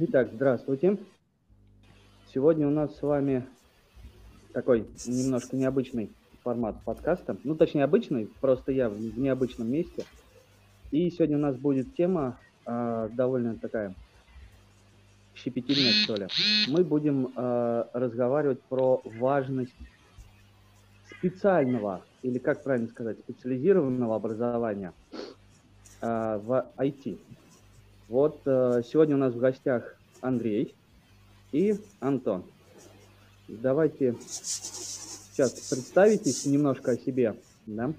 Итак, здравствуйте. Сегодня у нас с вами такой немножко необычный формат подкаста. Ну, точнее, обычный, просто я в необычном месте. И сегодня у нас будет тема э, довольно такая щепетильная, что ли. Мы будем э, разговаривать про важность специального, или как правильно сказать, специализированного образования э, в IT. Вот э, сегодня у нас в гостях Андрей и Антон. Давайте сейчас представитесь немножко о себе, да?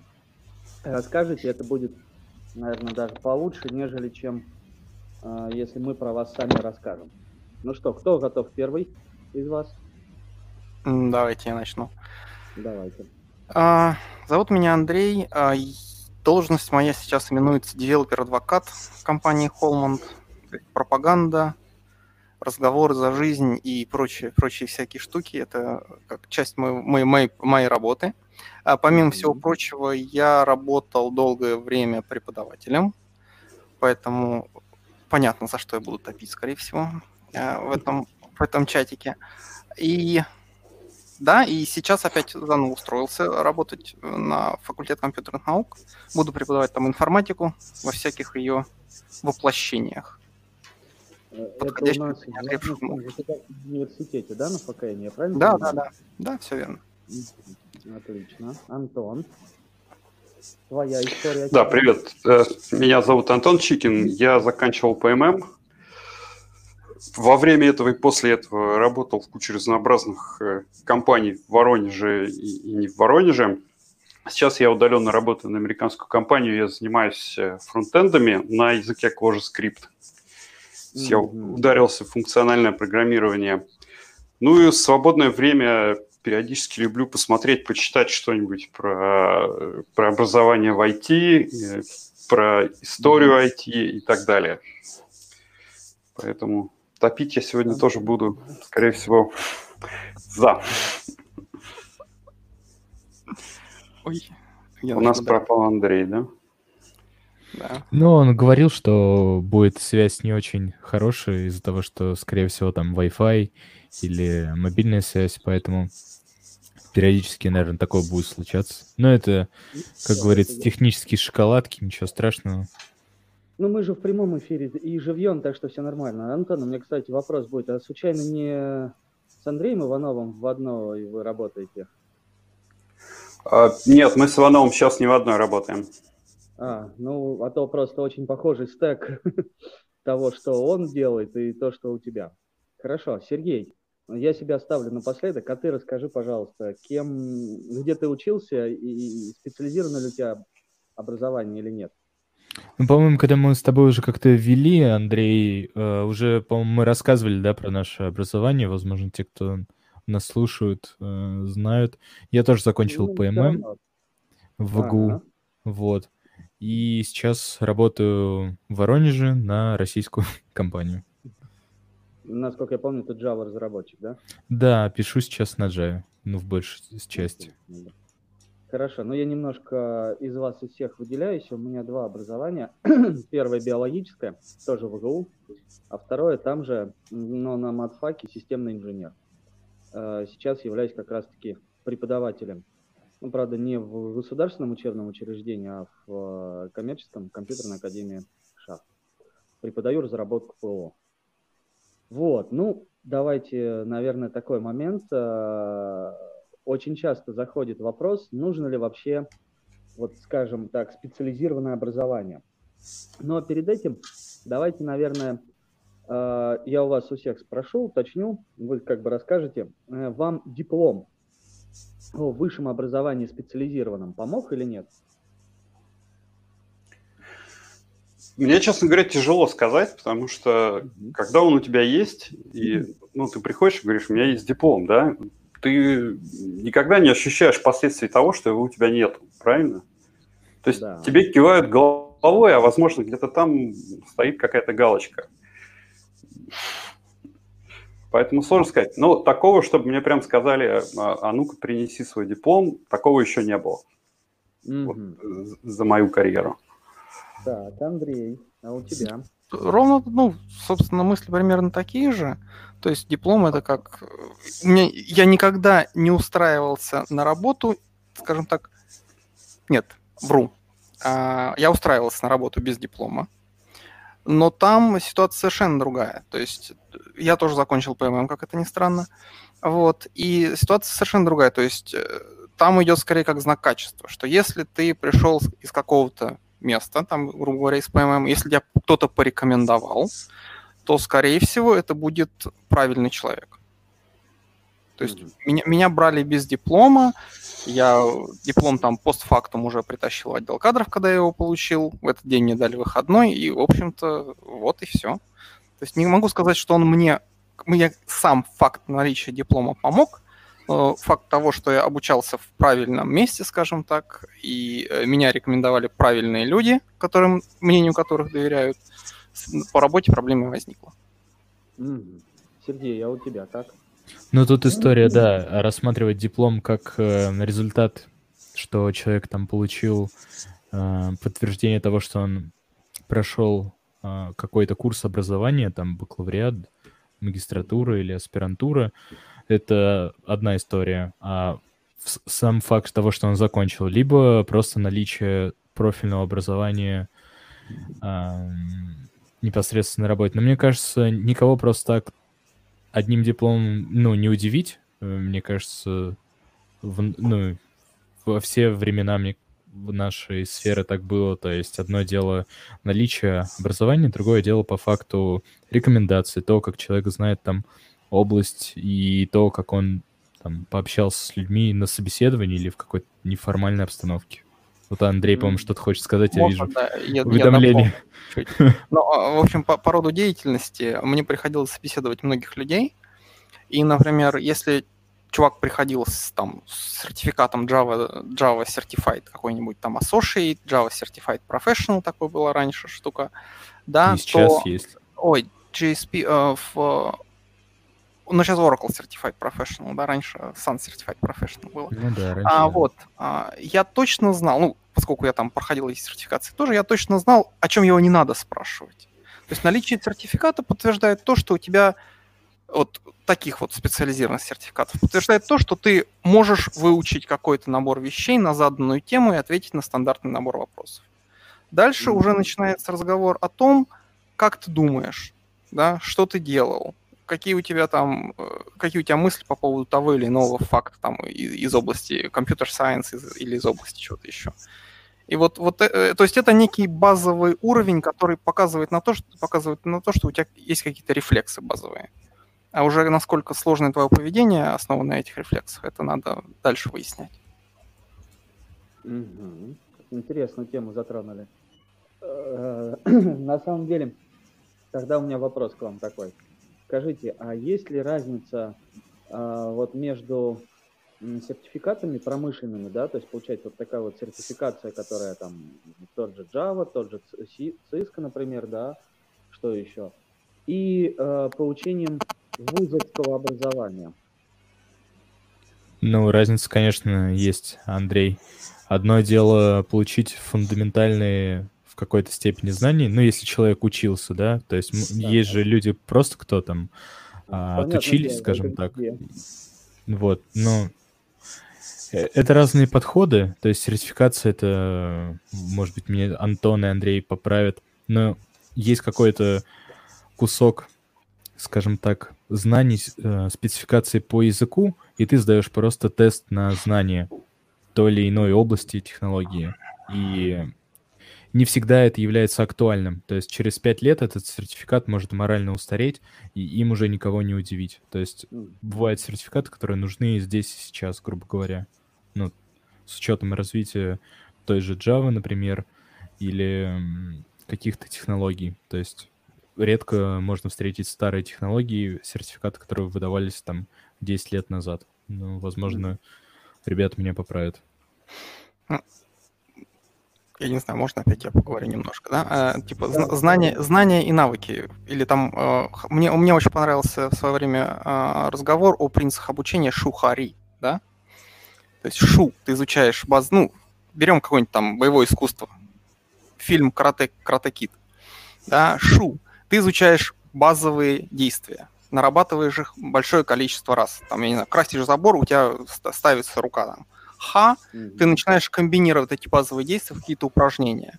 Расскажите, это будет, наверное, даже получше, нежели чем э, если мы про вас сами расскажем. Ну что, кто готов первый из вас? Давайте я начну. Давайте. А, зовут меня Андрей. Должность моя сейчас именуется developer advocate компании Haulmont. Пропаганда, разговоры за жизнь и прочие, прочие всякие штуки. Это как часть моей, моей, моей работы. А помимо всего прочего, я работал долгое время преподавателем, поэтому понятно, за что я буду топить, скорее всего, а, в этом, в этом чатике. И да, и сейчас опять заново устроился работать на факультет компьютерных наук. Буду преподавать там информатику во всяких ее воплощениях. Э, это у нас в университете, да, на ФКН, я правильно Да, понимаю? да, да, да, все верно. Отлично. Антон, твоя история. Да, привет. Э, меня зовут Антон Чикин. Я заканчивал ПММ во время этого и после этого работал в куче разнообразных э, компаний в Воронеже и, не в Воронеже. Сейчас я удаленно работаю на американскую компанию, я занимаюсь э, фронтендами на языке ClojureScript. Mm-hmm. Я ударился в функциональное программирование. Ну и в свободное время периодически люблю посмотреть, почитать что-нибудь про, про образование в IT, э, про историю IT и так далее. Поэтому Топить я сегодня тоже буду, скорее всего, за. Ой, У нас пропал Андрей, да? Да. Ну, он говорил, что будет связь не очень хорошая из-за того, что, скорее всего, там Wi-Fi или мобильная связь, поэтому периодически, наверное, такое будет случаться. Но это, как говорится, технические шоколадки, ничего страшного. Ну, мы же в прямом эфире и живьем, так что все нормально. Антон, у меня, кстати, вопрос будет. А случайно не с Андреем Ивановым в одной вы работаете? А, нет, мы с Ивановым сейчас не в одной работаем. А, ну, а то просто очень похожий стек того, что он делает, и то, что у тебя. Хорошо, Сергей, я себя ставлю напоследок, а ты расскажи, пожалуйста, кем, где ты учился и специализировано ли у тебя образование или нет? Ну, по-моему, когда мы с тобой уже как-то вели, Андрей, э, уже, по-моему, мы рассказывали, да, про наше образование. Возможно, те, кто нас слушают, э, знают. Я тоже закончил ну, ПММ в ГУ. Ага. Вот. И сейчас работаю в Воронеже на российскую компанию. Насколько я помню, ты Java разработчик, да? Да, пишу сейчас на Java, ну, в большей части. Хорошо, но я немножко из вас из всех выделяюсь. У меня два образования. Первое биологическое, тоже в ВГУ, а второе там же, но на матфаке системный инженер. Э, сейчас являюсь как раз-таки преподавателем. Ну, правда, не в государственном учебном учреждении, а в э, коммерческом компьютерной академии ШАФ. Преподаю разработку ПО. Вот, ну, давайте, наверное, такой момент э, очень часто заходит вопрос, нужно ли вообще, вот скажем так, специализированное образование. Но перед этим давайте, наверное, э, я у вас у всех спрошу, уточню, вы как бы расскажете, э, вам диплом о высшем образовании специализированном помог или нет? Мне, честно говоря, тяжело сказать, потому что когда он у тебя есть, и ну, ты приходишь и говоришь, у меня есть диплом, да, ты никогда не ощущаешь последствий того, что его у тебя нет, правильно? То есть да. тебе кивают головой, а возможно где-то там стоит какая-то галочка. Поэтому сложно сказать. Но такого, чтобы мне прям сказали, а, а ну-ка принеси свой диплом, такого еще не было. Mm-hmm. Вот, за мою карьеру. Так, Андрей, а у тебя? ровно, ну, собственно, мысли примерно такие же. То есть диплом это как... Мне, я никогда не устраивался на работу, скажем так... Нет, вру. А, я устраивался на работу без диплома. Но там ситуация совершенно другая. То есть я тоже закончил ПММ, как это ни странно. Вот. И ситуация совершенно другая. То есть э, там идет скорее как знак качества, что если ты пришел из какого-то места, там, грубо говоря, из ПММ, если тебя кто-то порекомендовал, то, скорее всего, это будет правильный человек. То есть mm-hmm. меня, меня брали без диплома, я диплом там постфактум уже притащил в отдел кадров, когда я его получил. В этот день мне дали выходной, и, в общем-то, вот и все. То есть не могу сказать, что он мне, мне сам факт наличия диплома помог, факт того, что я обучался в правильном месте, скажем так, и э, меня рекомендовали правильные люди, которым, мнению которых доверяют, по работе проблемы возникла. Сергей, а у тебя как? Ну, тут история, да, рассматривать диплом как э, результат, что человек там получил э, подтверждение того, что он прошел э, какой-то курс образования, там бакалавриат, магистратура или аспирантура, это одна история. А сам факт того, что он закончил, либо просто наличие профильного образования э, непосредственно работе. Но мне кажется, никого просто так одним дипломом, ну, не удивить. Э, мне кажется, в, ну, во все времена мне в нашей сфере так было. То есть одно дело наличие образования, другое дело по факту рекомендации, то, как человек знает там область и то, как он там пообщался с людьми на собеседовании или в какой-то неформальной обстановке. Вот Андрей, по-моему, что-то хочет сказать, я вижу. Да, я, уведомление. ну, в общем, по, по роду деятельности мне приходилось собеседовать многих людей. И, например, если чувак приходил с, там, с сертификатом Java, Java Certified какой-нибудь там Associate, Java Certified Professional, такой была раньше штука, да, и сейчас то... есть. Ой, GSP, э, в ну, сейчас Oracle Certified Professional, да, раньше Sun Certified Professional было. Ну да, раньше. А, вот, а, я точно знал, ну, поскольку я там проходил эти сертификации тоже, я точно знал, о чем его не надо спрашивать. То есть наличие сертификата подтверждает то, что у тебя вот таких вот специализированных сертификатов подтверждает то, что ты можешь выучить какой-то набор вещей на заданную тему и ответить на стандартный набор вопросов. Дальше mm-hmm. уже начинается разговор о том, как ты думаешь, да, что ты делал, какие у тебя там, э, какие у тебя мысли по поводу того или иного факта там из, из области компьютер-сайенс или из области чего-то еще. И вот, вот, э, то есть это некий базовый уровень, который показывает на то, что показывает на то, что у тебя есть какие-то рефлексы базовые. А уже насколько сложное твое поведение основано на этих рефлексах, это надо дальше выяснять. Угу. Интересную тему затронули. Э, на самом деле, тогда у меня вопрос к вам такой. Скажите, а есть ли разница а, вот между сертификатами промышленными, да, то есть получается вот такая вот сертификация, которая там тот же Java, тот же Cisco, например, да, что еще, и э, получением вузовского образования. Ну, разница, конечно, есть, Андрей. Одно дело получить фундаментальные какой-то степени знаний, ну, если человек учился, да, то есть да, есть да. же люди просто, кто там а, отучились, дело, скажем так. Где. Вот, но э, это разные подходы, то есть сертификация это, может быть, мне Антон и Андрей поправят, но есть какой-то кусок, скажем так, знаний, э, спецификации по языку, и ты сдаешь просто тест на знание той или иной области технологии. И не всегда это является актуальным. То есть через пять лет этот сертификат может морально устареть, и им уже никого не удивить. То есть бывают сертификаты, которые нужны здесь и сейчас, грубо говоря. Ну, с учетом развития той же Java, например, или каких-то технологий. То есть редко можно встретить старые технологии, сертификаты, которые выдавались там 10 лет назад. Ну, возможно, ребята меня поправят я не знаю, можно опять я поговорю немножко, да? А, типа знания, знания и навыки. Или там э, мне мне очень понравился в свое время э, разговор о принципах обучения шухари, да? То есть шу, ты изучаешь баз, ну берем какое-нибудь там боевое искусство, фильм Карате Карате Кид. Да, шу. Ты изучаешь базовые действия, нарабатываешь их большое количество раз. Там, я не знаю, красишь забор, у тебя ставится рука там. Ха, mm-hmm. ты начинаешь комбинировать эти базовые действия в какие-то упражнения.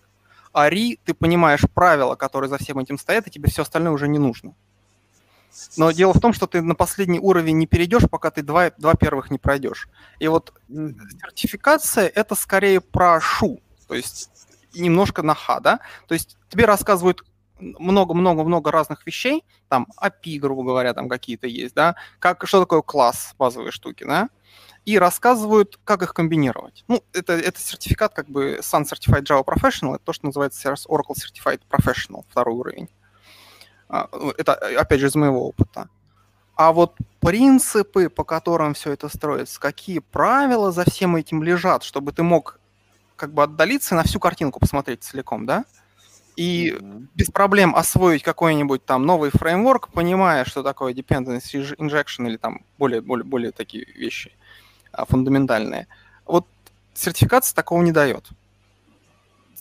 А ри, ты понимаешь правила, которые за всем этим стоят, и тебе все остальное уже не нужно. Но дело в том, что ты на последний уровень не перейдешь, пока ты два, два первых не пройдешь. И вот сертификация – это скорее про шу, то есть немножко на ха, да? То есть тебе рассказывают много-много-много разных вещей, там API, грубо говоря, там какие-то есть, да, как, что такое класс, базовые штуки, да, и рассказывают, как их комбинировать. Ну, это, это сертификат как бы Sun Certified Java Professional, это то, что называется Oracle Certified Professional, второй уровень. А, это, опять же, из моего опыта. А вот принципы, по которым все это строится, какие правила за всем этим лежат, чтобы ты мог как бы отдалиться и на всю картинку посмотреть целиком, да? И mm-hmm. без проблем освоить какой-нибудь там новый фреймворк, понимая, что такое dependency injection или там более, более, более такие вещи а, фундаментальные. Вот сертификация такого не дает.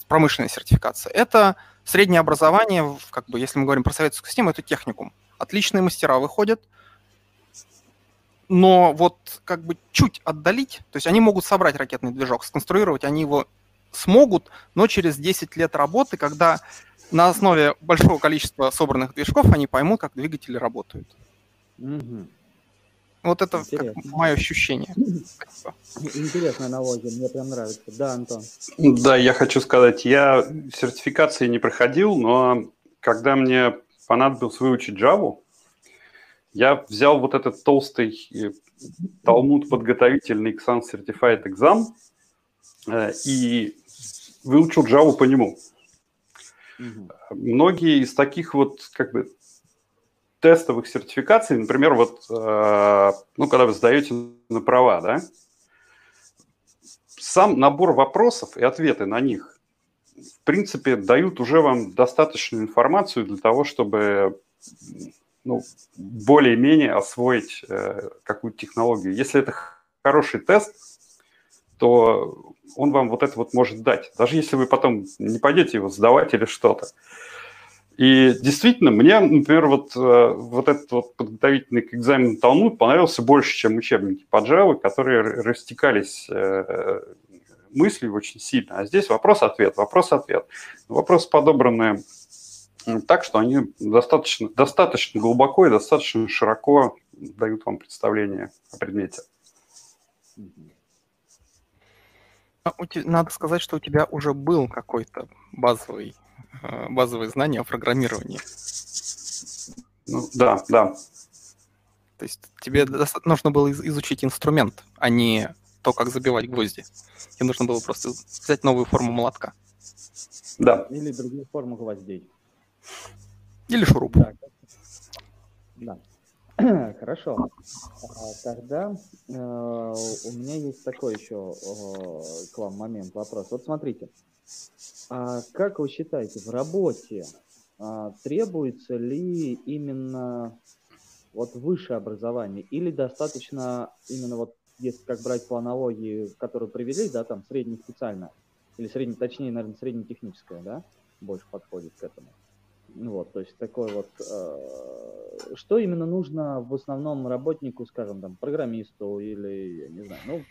Промышленная сертификация. Это Среднее образование, как бы, если мы говорим про советскую систему, это техникум. Отличные мастера выходят, но вот как бы чуть отдалить, то есть они могут собрать ракетный движок, сконструировать они его смогут, но через 10 лет работы, когда на основе большого количества собранных движков они поймут, как двигатели работают. Угу. Вот это мое ощущение. Интересная аналогия, мне прям нравится. Да, Антон. Да, я хочу сказать, я сертификации не проходил, но когда мне понадобилось выучить Java, я взял вот этот толстый э, Талмуд подготовительный к Sun Certified Exam э, и выучил Java по нему. Угу. Многие из таких вот как бы тестовых сертификаций, например, вот, э, ну, когда вы сдаете на права, да, сам набор вопросов и ответы на них, в принципе, дают уже вам достаточную информацию для того, чтобы ну, более-менее освоить э, какую-то технологию. Если это хороший тест, то он вам вот это вот может дать. Даже если вы потом не пойдете его сдавать или что-то. И действительно, мне, например, вот, э, вот этот вот подготовительный к экзамену Талмуд понравился больше, чем учебники по Java, которые растекались э, мыслью очень сильно. А здесь вопрос-ответ, вопрос-ответ. Вопросы подобраны так, что они достаточно, достаточно глубоко и достаточно широко дают вам представление о предмете. А надо сказать, что у тебя уже был какой-то базовый Э, базовые знания о программировании. Ну, да, да. То есть тебе нужно было изучить инструмент, а не то, как забивать гвозди. Тебе нужно было просто взять новую форму молотка. Да. Или другую форму гвоздей. Или шуруп. Да. да. Хорошо. А, тогда э, у меня есть такой еще э, к вам момент, вопрос. Вот смотрите, а как вы считаете, в работе а, требуется ли именно вот высшее образование или достаточно именно вот если как брать по аналогии, которую привели, да, там среднеспециальное, или средне, точнее, наверное, среднетехническое, да, больше подходит к этому. Ну вот, то есть такой вот, э, что именно нужно в основном работнику, скажем, там, программисту или, я не знаю, ну,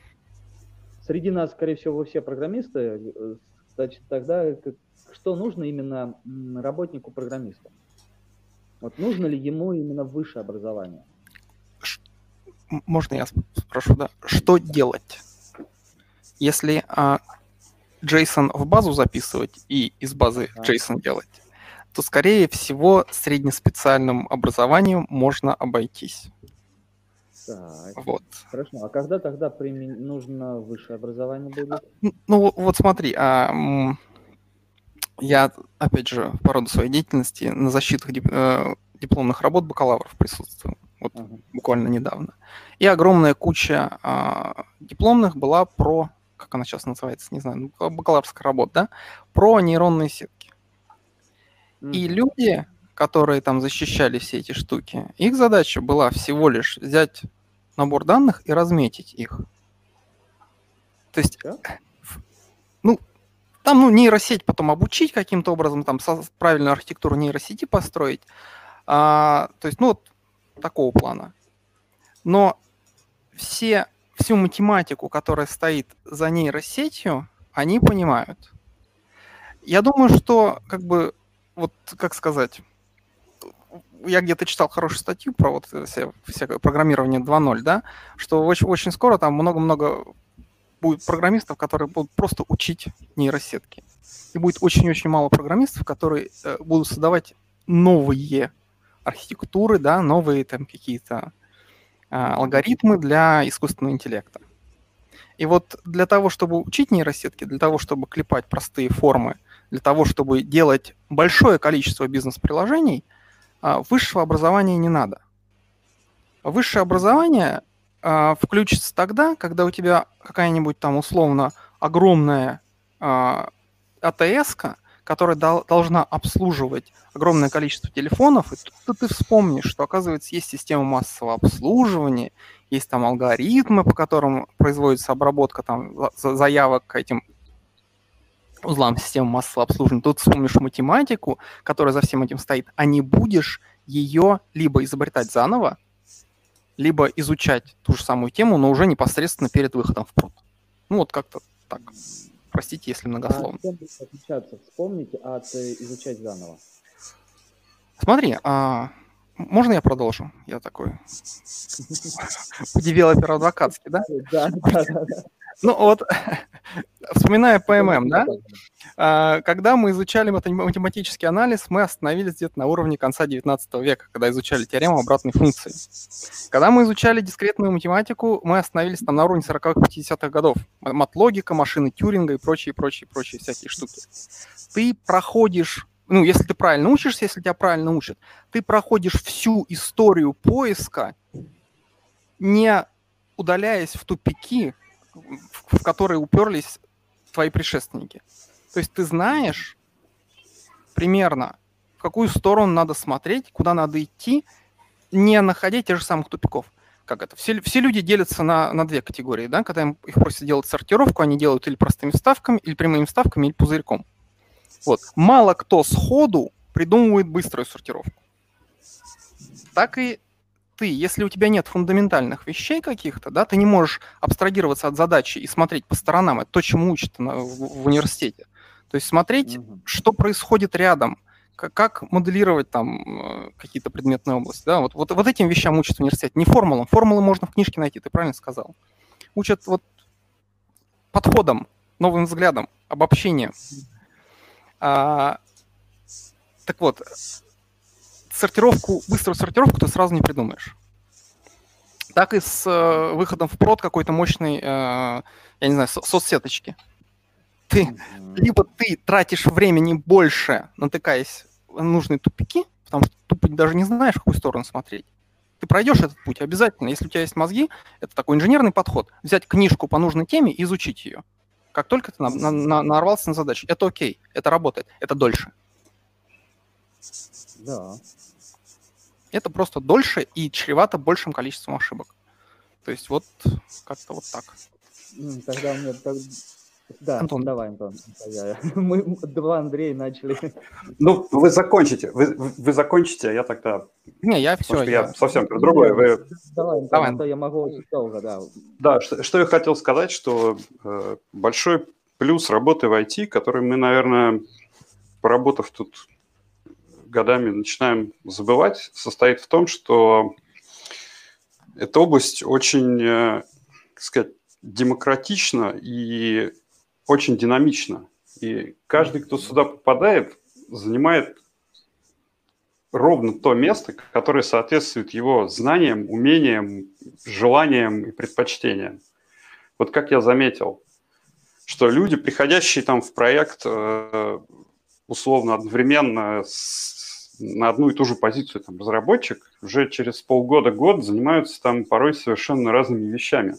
среди нас, скорее всего, все программисты, э, Значит, тогда что нужно именно работнику-программисту? Вот нужно ли ему именно высшее образование? Можно я спрошу, да? Что делать, если а, JSON в базу записывать и из базы а. JSON делать, то, скорее всего, среднеспециальным образованием можно обойтись. Так. Вот. Хорошо. А когда тогда примен... нужно высшее образование будет? Ну, вот смотри, а, я, опять же, по роду своей деятельности на защитах дип... э, дипломных работ бакалавров присутствую. Вот ага. буквально недавно. И огромная куча а, дипломных была про, как она сейчас называется, не знаю, ну, бакалаврская работа, да, про нейронные сетки. Mm-hmm. И люди, которые там защищали все эти штуки, их задача была всего лишь взять набор данных и разметить их. То есть, ну, там, ну, нейросеть потом обучить каким-то образом, там, правильную архитектуру нейросети построить. А, то есть, ну, вот такого плана. Но все, всю математику, которая стоит за нейросетью, они понимают. Я думаю, что, как бы, вот, как сказать, я где-то читал хорошую статью про вот все, программирование 2.0, да, что очень, очень скоро там много-много будет программистов, которые будут просто учить нейросетки. И будет очень-очень мало программистов, которые э, будут создавать новые архитектуры, да, новые там какие-то э, алгоритмы для искусственного интеллекта. И вот для того, чтобы учить нейросетки, для того, чтобы клепать простые формы, для того, чтобы делать большое количество бизнес-приложений, э, высшего образования не надо. Высшее образование э, включится тогда, когда у тебя какая-нибудь там условно огромная э, АТС, которая дол- должна обслуживать огромное количество телефонов, и тут ты вспомнишь, что, оказывается, есть система массового обслуживания, есть там алгоритмы, по которым производится обработка там заявок к этим узлам системы массового обслуживания. Тут вспомнишь математику, которая за всем этим стоит, а не будешь ее либо изобретать заново, либо изучать ту же самую тему, но уже непосредственно перед выходом в прод. Ну вот как-то так. Простите, если многословно. А чем отличаться? Вспомните от э, изучать заново. Смотри, а, можно я продолжу? Я такой девелопер адвокатский, да? Да, да, да. Ну вот, вспоминая ПММ, да? А, когда мы изучали математический анализ, мы остановились где-то на уровне конца 19 века, когда изучали теорему обратной функции. Когда мы изучали дискретную математику, мы остановились там на уровне 40-х, 50-х годов. Матлогика, машины Тюринга и прочие, прочие, прочие всякие штуки. Ты проходишь ну, если ты правильно учишься, если тебя правильно учат, ты проходишь всю историю поиска, не удаляясь в тупики, в которые уперлись твои предшественники. То есть ты знаешь примерно, в какую сторону надо смотреть, куда надо идти, не находя тех же самых тупиков. Как это? Все, все люди делятся на, на две категории. Да? Когда им, их просят делать сортировку, они делают или простыми вставками, или прямыми вставками, или пузырьком. Вот. Мало кто сходу придумывает быструю сортировку. Так и ты, если у тебя нет фундаментальных вещей каких-то, да, ты не можешь абстрагироваться от задачи и смотреть по сторонам. Это то, чему учат в университете. То есть смотреть, mm-hmm. что происходит рядом, как, как моделировать там э, какие-то предметные области. Да? Вот, вот, вот этим вещам учат в университете. Не формулам. Формулы можно в книжке найти, ты правильно сказал. Учат вот подходом, новым взглядом, обобщением. А, так вот, сортировку, быструю сортировку ты сразу не придумаешь. Так и с э, выходом в прод какой-то мощной, э, я не знаю, со- соцсеточки. Ты, mm-hmm. либо ты тратишь времени больше, натыкаясь на нужные тупики, потому что тупо даже не знаешь, в какую сторону смотреть. Ты пройдешь этот путь обязательно. Если у тебя есть мозги, это такой инженерный подход. Взять книжку по нужной теме и изучить ее. Как только ты на, на, на, нарвался на задачу, это окей, это работает, это дольше. Да. Это просто дольше и чревато большим количеством ошибок. То есть вот как-то вот так. Тогда у меня... Да, Антон. давай, Антон. Мы два Андрея начали. Ну, вы закончите. Вы, вы закончите, а я тогда... Не, я все. Я, я совсем про другое. Вы... Давай, Антон, давай. А то я могу очень долго, да. Да, что, что я хотел сказать, что э, большой плюс работы в IT, который мы, наверное, поработав тут годами начинаем забывать, состоит в том, что эта область очень, э, так сказать, демократична и очень динамична. И каждый, кто сюда попадает, занимает ровно то место, которое соответствует его знаниям, умениям, желаниям и предпочтениям. Вот как я заметил, что люди, приходящие там в проект э, условно одновременно с на одну и ту же позицию там, разработчик уже через полгода-год занимаются там порой совершенно разными вещами.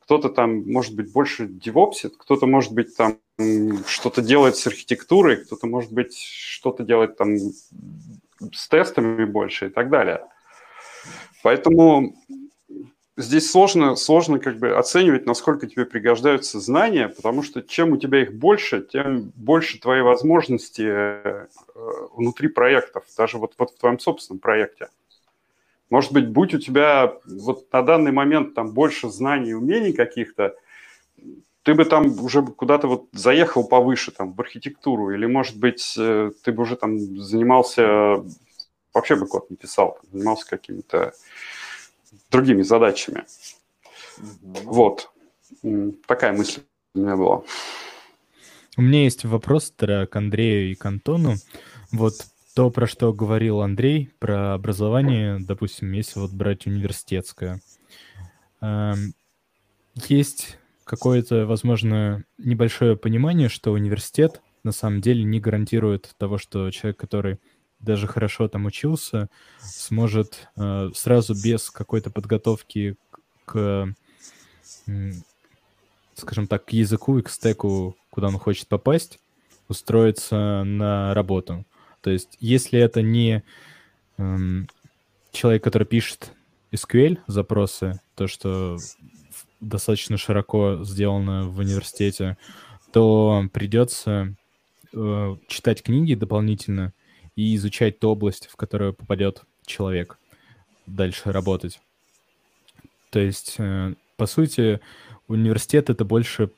Кто-то там, может быть, больше девопсит, кто-то, может быть, там что-то делает с архитектурой, кто-то, может быть, что-то делает там с тестами больше и так далее. Поэтому здесь сложно, сложно как бы оценивать, насколько тебе пригождаются знания, потому что чем у тебя их больше, тем больше твои возможности э, внутри проектов, даже вот, вот в твоем собственном проекте. Может быть, будь у тебя вот на данный момент там больше знаний и умений каких-то, ты бы там уже куда-то вот заехал повыше, там, в архитектуру, или, может быть, э, ты бы уже там занимался, вообще бы код не писал, занимался какими-то другими задачами. Угу. Вот. Такая мысль у меня была. У меня есть вопрос к Андрею и к Антону. Вот то, про что говорил Андрей, про образование, допустим, если вот брать университетское. Эм, есть какое-то, возможно, небольшое понимание, что университет на самом деле не гарантирует того, что человек, который даже хорошо там учился, сможет э, сразу без какой-то подготовки к, э, скажем так, к языку и к стеку, куда он хочет попасть, устроиться на работу. То есть, если это не э, человек, который пишет SQL запросы, то, что достаточно широко сделано в университете, то придется э, читать книги дополнительно, и изучать ту область, в которую попадет человек, дальше работать. То есть, э, по сути, университет — это больше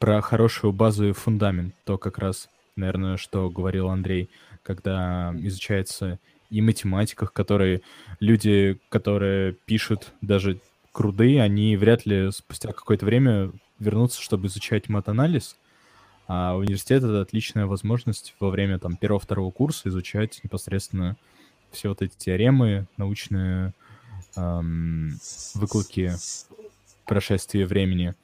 про хорошую базу и фундамент. То как раз, наверное, что говорил Андрей, когда изучается и математиках, которые люди, которые пишут даже круды, они вряд ли спустя какое-то время вернутся, чтобы изучать мат-анализ, а университет — это отличная возможность во время там первого-второго курса изучать непосредственно все вот эти теоремы, научные эм, выкладки прошествия времени.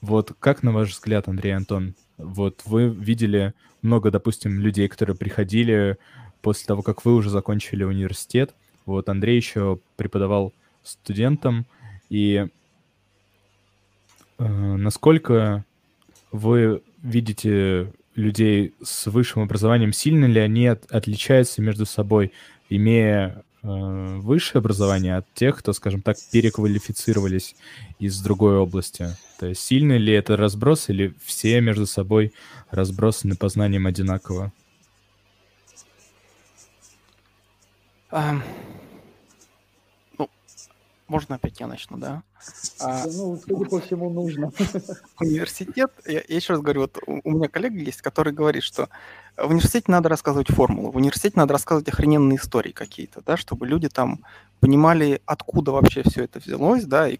Вот как, на ваш взгляд, Андрей Антон, вот вы видели много, допустим, людей, которые приходили после того, как вы уже закончили университет. Вот Андрей еще преподавал студентам. И э, насколько вы видите людей с высшим образованием, сильно ли они от, отличаются между собой, имея э, высшее образование от тех, кто, скажем так, переквалифицировались из другой области? То есть сильно ли это разброс или все между собой разбросаны по знаниям одинаково? Um, можно опять я начну, да? А, ну, судя по всему, нужно. Университет, я, я еще раз говорю, вот у, меня коллега есть, который говорит, что в университете надо рассказывать формулу, в университете надо рассказывать охрененные истории какие-то, да, чтобы люди там понимали, откуда вообще все это взялось, да, и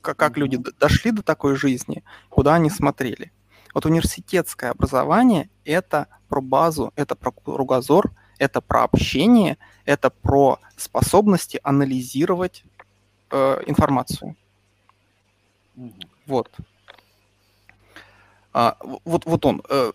как, как люди дошли до такой жизни, куда они смотрели. Вот университетское образование – это про базу, это про кругозор, это про общение, это про способности анализировать э, информацию. Вот. А, вот, вот он. Э,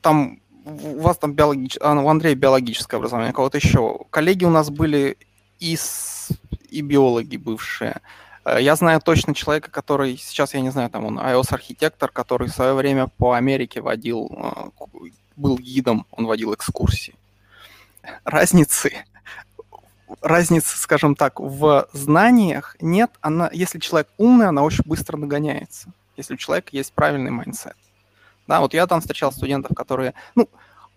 там у вас там биологическое, а, у Андрея биологическое образование, у кого-то еще. Коллеги у нас были и, с, и биологи бывшие. Э, я знаю точно человека, который сейчас, я не знаю, там он iOS-архитектор, который в свое время по Америке водил, был гидом, он водил экскурсии. Разницы разницы, скажем так, в знаниях нет. Она, если человек умный, она очень быстро догоняется, если у человека есть правильный mindset. Да, вот я там встречал студентов, которые, ну,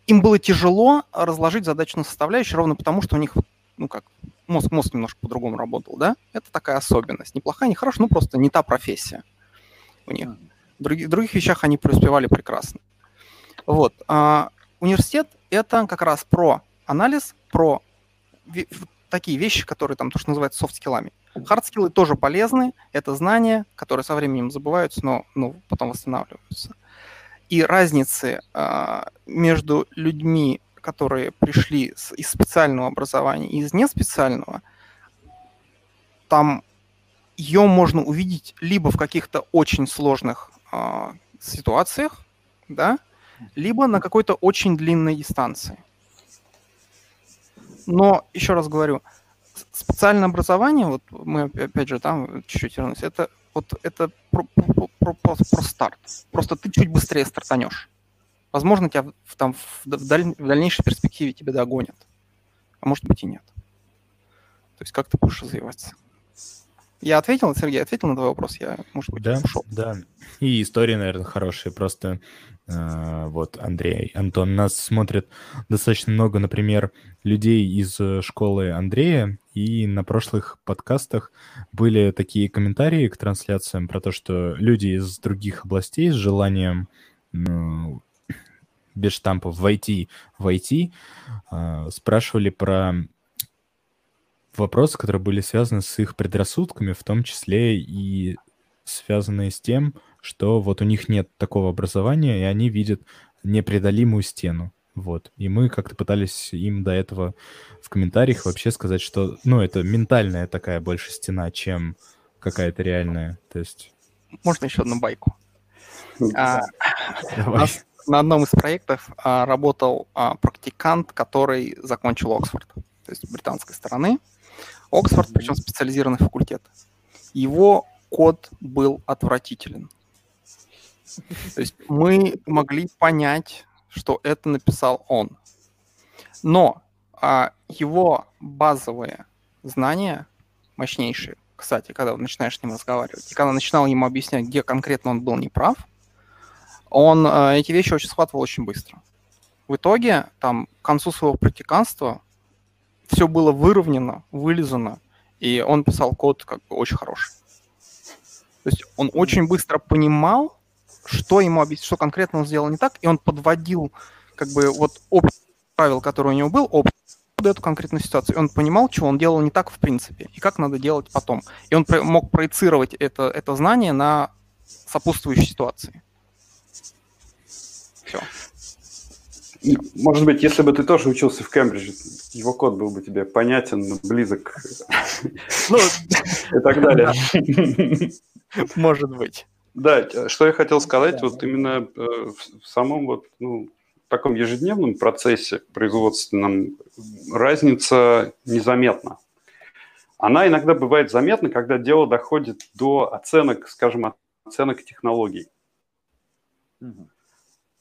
им было тяжело разложить задачную составляющую ровно потому, что у них, ну как, мозг, мозг немножко по-другому работал, да? Это такая особенность. Неплохая, не ну просто не та профессия у них. В других, других вещах они преуспевали прекрасно. Вот. А, университет — это как раз про анализ, про такие вещи, которые там, то, что называется soft skill ами. Hard skill ы тоже полезны, это знания, которые со временем забываются, но ну, потом восстанавливаются. И разницы э, между людьми, которые пришли с, из специального образования и из неспециального, там ее можно увидеть либо в каких-то очень сложных э, ситуациях, да, либо на какой-то очень длинной дистанции. Но, еще раз говорю, специальное образование, вот мы опять же там чуть-чуть вернусь, это вот это про, про, про, про, старт. Просто ты чуть быстрее стартанешь. Возможно, тебя в, там, в, даль, в дальнейшей перспективе тебя догонят. А может быть и нет. То есть как ты будешь развиваться. Я ответил, Сергей, ответил на твой вопрос. Я, может быть, Да, ушел. да. И история, наверное, хорошая. Просто э, вот Андрей, Антон, нас смотрит достаточно много, например, людей из э, школы Андрея, и на прошлых подкастах были такие комментарии к трансляциям про то, что люди из других областей с желанием ну, без штампов войти в IT э, спрашивали про вопросы, которые были связаны с их предрассудками, в том числе и связанные с тем, что вот у них нет такого образования, и они видят непреодолимую стену. Вот. И мы как-то пытались им до этого в комментариях вообще сказать, что, ну, это ментальная такая больше стена, чем какая-то реальная. То есть... Можно еще одну байку? А, Давай. нас на одном из проектов а, работал а, практикант, который закончил Оксфорд, то есть с британской стороны. Оксфорд, причем специализированный факультет. Его код был отвратителен. То есть мы могли понять, что это написал он. Но а, его базовые знания мощнейшие, кстати, когда начинаешь с ним разговаривать, и когда начинал ему объяснять, где конкретно он был неправ, он э, эти вещи очень схватывал очень быстро. В итоге, там, к концу своего практиканства все было выровнено, вылизано, и он писал код как бы очень хороший. То есть он очень быстро понимал, что ему объяснить, что конкретно он сделал не так, и он подводил как бы вот опыт правил, который у него был, опыт под эту конкретную ситуацию. И он понимал, что он делал не так в принципе, и как надо делать потом. И он про- мог проецировать это, это знание на сопутствующие ситуации. Все. Может быть, если бы ты тоже учился в Кембридже, его код был бы тебе понятен, близок Ну, и так далее. может быть. Да, что я хотел сказать, вот именно э, в самом вот, ну, таком ежедневном процессе производственном разница незаметна. Она иногда бывает заметна, когда дело доходит до оценок, скажем, оценок технологий.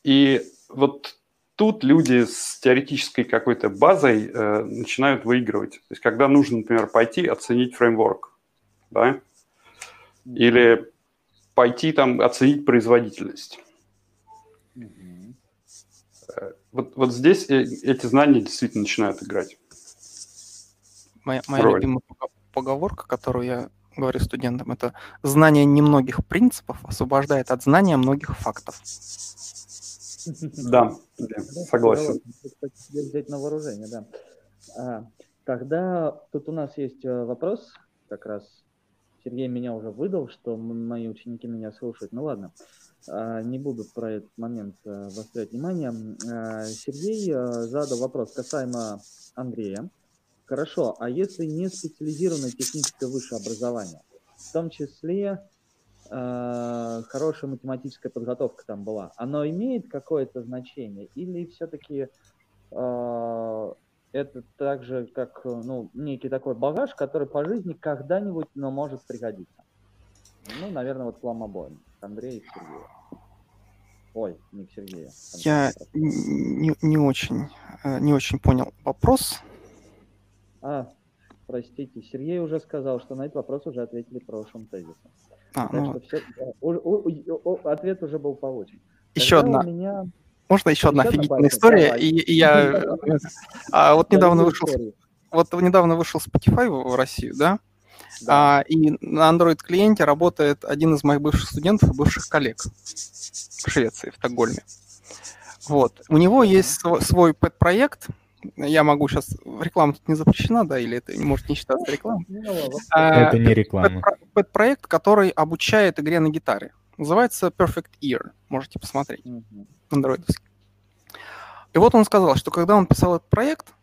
И вот тут люди с теоретической какой-то базой э, начинают выигрывать. То есть когда нужно, например, пойти оценить фреймворк, да, или пойти там оценить производительность. Мгм. Вот, вот здесь э- эти знания действительно начинают играть. Моя, моя Роль. любимая поговорка, которую я говорю студентам, это знание немногих принципов освобождает от знания многих фактов. Да, согласен. взять на вооружение, да. А, тогда тут у нас есть э, вопрос, как раз Сергей меня уже выдал, что мои ученики меня слушают. Ну ладно, А, не буду про этот момент э, заострять внимание. М, а, Сергей э, задал вопрос касаемо Андрея. Хорошо, а если не специализированное техническое высшее образование, в том числе э, хорошая математическая подготовка там была, оно имеет какое-то значение или все-таки э, это так же, как ну, некий такой багаж, который по жизни когда-нибудь, но может пригодиться? Ну, наверное, вот к вам обоим, к Андрею и Сергею. Ой, не к Сергею. Андрею, Я не, не очень, э, не очень понял вопрос. А, простите, Сергей уже сказал, что на этот вопрос уже ответили прошлым тезисом. А, ну, что все, ответ уже был получен. еще Тогда одна. Меня Можно еще одна еще одна офигительная история? Давай. И, и я а, вот недавно вышел, вот недавно вышел Spotify в Россию, да? Да. А, и на Android клиенте работает один из моих бывших студентов и бывших коллег в Швеции, в Стокгольме. Вот. У него есть сво- свой пэт-проект. Я могу сейчас... Реклама тут не запрещена, да, или это может не считаться рекламой? Ну, ладно. А, Это не реклама. пэт-про- Пэт-проект, который обучает игре на гитаре. Называется Perfect Ear. Можете посмотреть. Андроидовский. И вот он сказал, что когда он писал этот проект,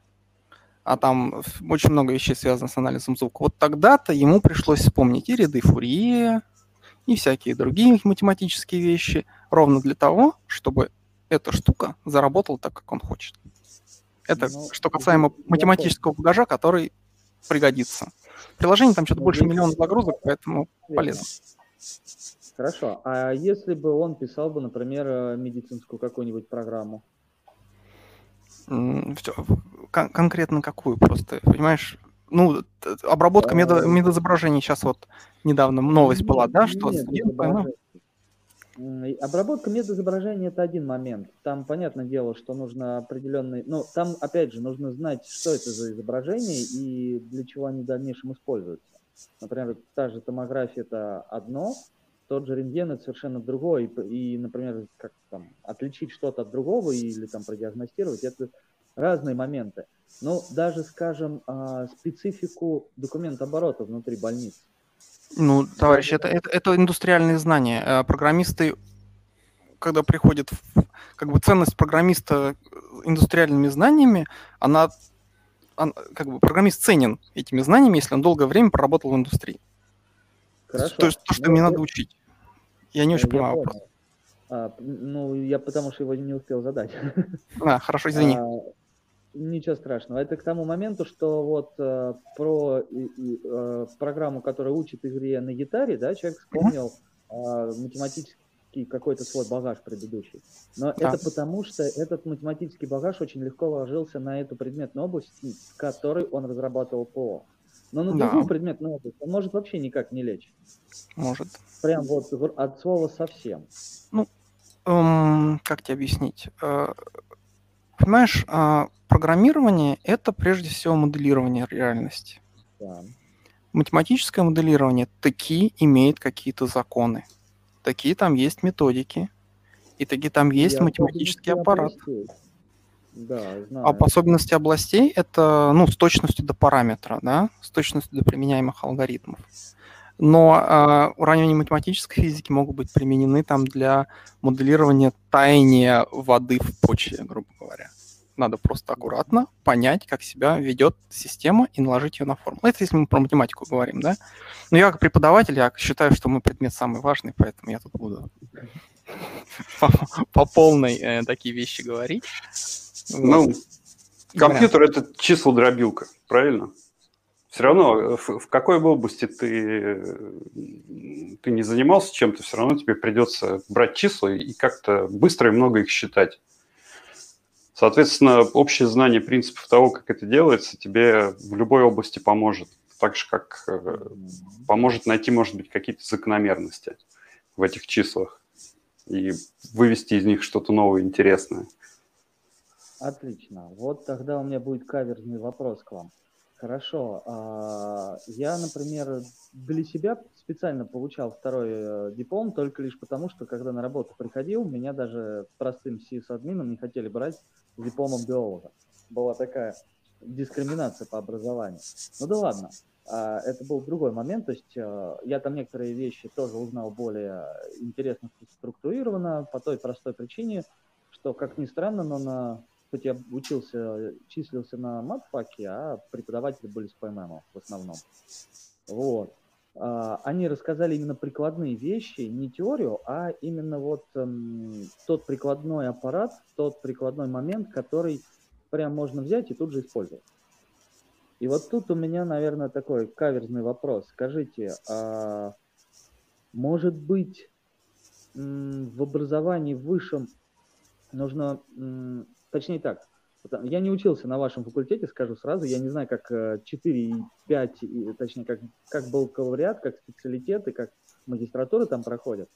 а там очень много вещей связано с анализом звука, вот тогда-то ему пришлось вспомнить и ряды Фурье, и всякие другие математические вещи, ровно для того, чтобы эта штука заработала так, как он хочет. Это Ну, что касаемо математического багажа, который пригодится. Приложение там что-то Ну, больше миллиона загрузок, поэтому полезно. Хорошо. А если бы он писал бы, например, э, медицинскую какую-нибудь программу? Кон- конкретно какую просто, понимаешь? ну, обработка медо, медоизображений сейчас вот недавно новость Нет, была, да, что нет, студент поймал. Обработка медоизображения – это один момент. Там, понятное дело, что нужно определенный... Ну, там, опять же, нужно знать, что это за изображение и для чего они в дальнейшем используются. Например, та же томография – это одно, тот же рентген – это совершенно другое. И, например, как там, отличить что-то от другого или там продиагностировать – это разные моменты. Ну, даже, скажем, а, специфику документооборота внутри больницы. Ну, товарищ, это, это, это индустриальные знания. Э, Программисты, когда приходят, в, как бы ценность программиста индустриальными знаниями, она, он- как бы программист ценен этими знаниями, если он долгое время проработал в индустрии. Хорошо. То есть то, что Ну, мне я- надо учить. Я не очень Я понимаю вопрос. А, ну, я потому что его не успел задать. А, хорошо, извини. А, ничего страшного. Это к тому моменту, что вот э, про и- и, э, программу, которая учит игре на гитаре, да, человек вспомнил э, математический какой-то свой багаж предыдущий. Но Да. это потому, что этот математический багаж очень легко ложился на эту предметную область, в которой он разрабатывал ПО. Но на Да. другую предметную область он может вообще никак не лечь. Может. Прям вот от слова совсем. Эм, как тебе объяснить? Понимаешь, а, программирование – это прежде всего моделирование реальности. Да. Математическое моделирование таки имеет какие-то законы. Такие там есть методики. И такие там есть И математический аппарат. областей. Да, знаю. А по особенности областей это ну, с точностью до параметра, да, с точностью до применяемых алгоритмов. Но э, уравнения математической физики могут быть применены там для моделирования таяния воды в почве, грубо говоря. Надо просто аккуратно понять, как себя ведет система и наложить ее на формулу. Это если мы про математику говорим, да? Но я как преподаватель, я считаю, что мой предмет самый важный, поэтому я тут буду по, по полной э, такие вещи говорить. Ну, Вот. компьютер это число дробилка, правильно? Все равно, э, в, в какой области ты, э, ты не занимался чем-то, все равно тебе придется брать числа и как-то быстро и много их считать. Соответственно, общее знание принципов того, как это делается, тебе в любой области поможет. Так же, как э, поможет найти, может быть, какие-то закономерности в этих числах и вывести из них что-то новое, интересное. Отлично. Вот тогда у меня будет каверзный вопрос к вам. Хорошо. а, Я, например, для себя специально получал второй э, диплом только лишь потому, что когда на работу приходил, меня даже простым сис-админом не хотели брать с дипломом биолога. Была такая дискриминация по образованию. Ну да ладно. А, Это был другой момент, то есть э, я там некоторые вещи тоже узнал более интересно структурированно по той простой причине, что, как ни странно, но на хоть я учился, числился на матфаке, а преподаватели были с ПММ в основном. Вот. А, Они рассказали именно прикладные вещи, не теорию, а именно вот эм, тот прикладной аппарат, тот прикладной момент, который прям можно взять и тут же использовать. И вот тут у меня, наверное, такой каверзный вопрос. Скажите, а может быть в образовании высшем нужно, точнее так, я не учился на вашем факультете, скажу сразу, я не знаю, как э, 4 и 5, и, точнее, как, как бакалавриат, как специалитеты, как магистратуры там проходят.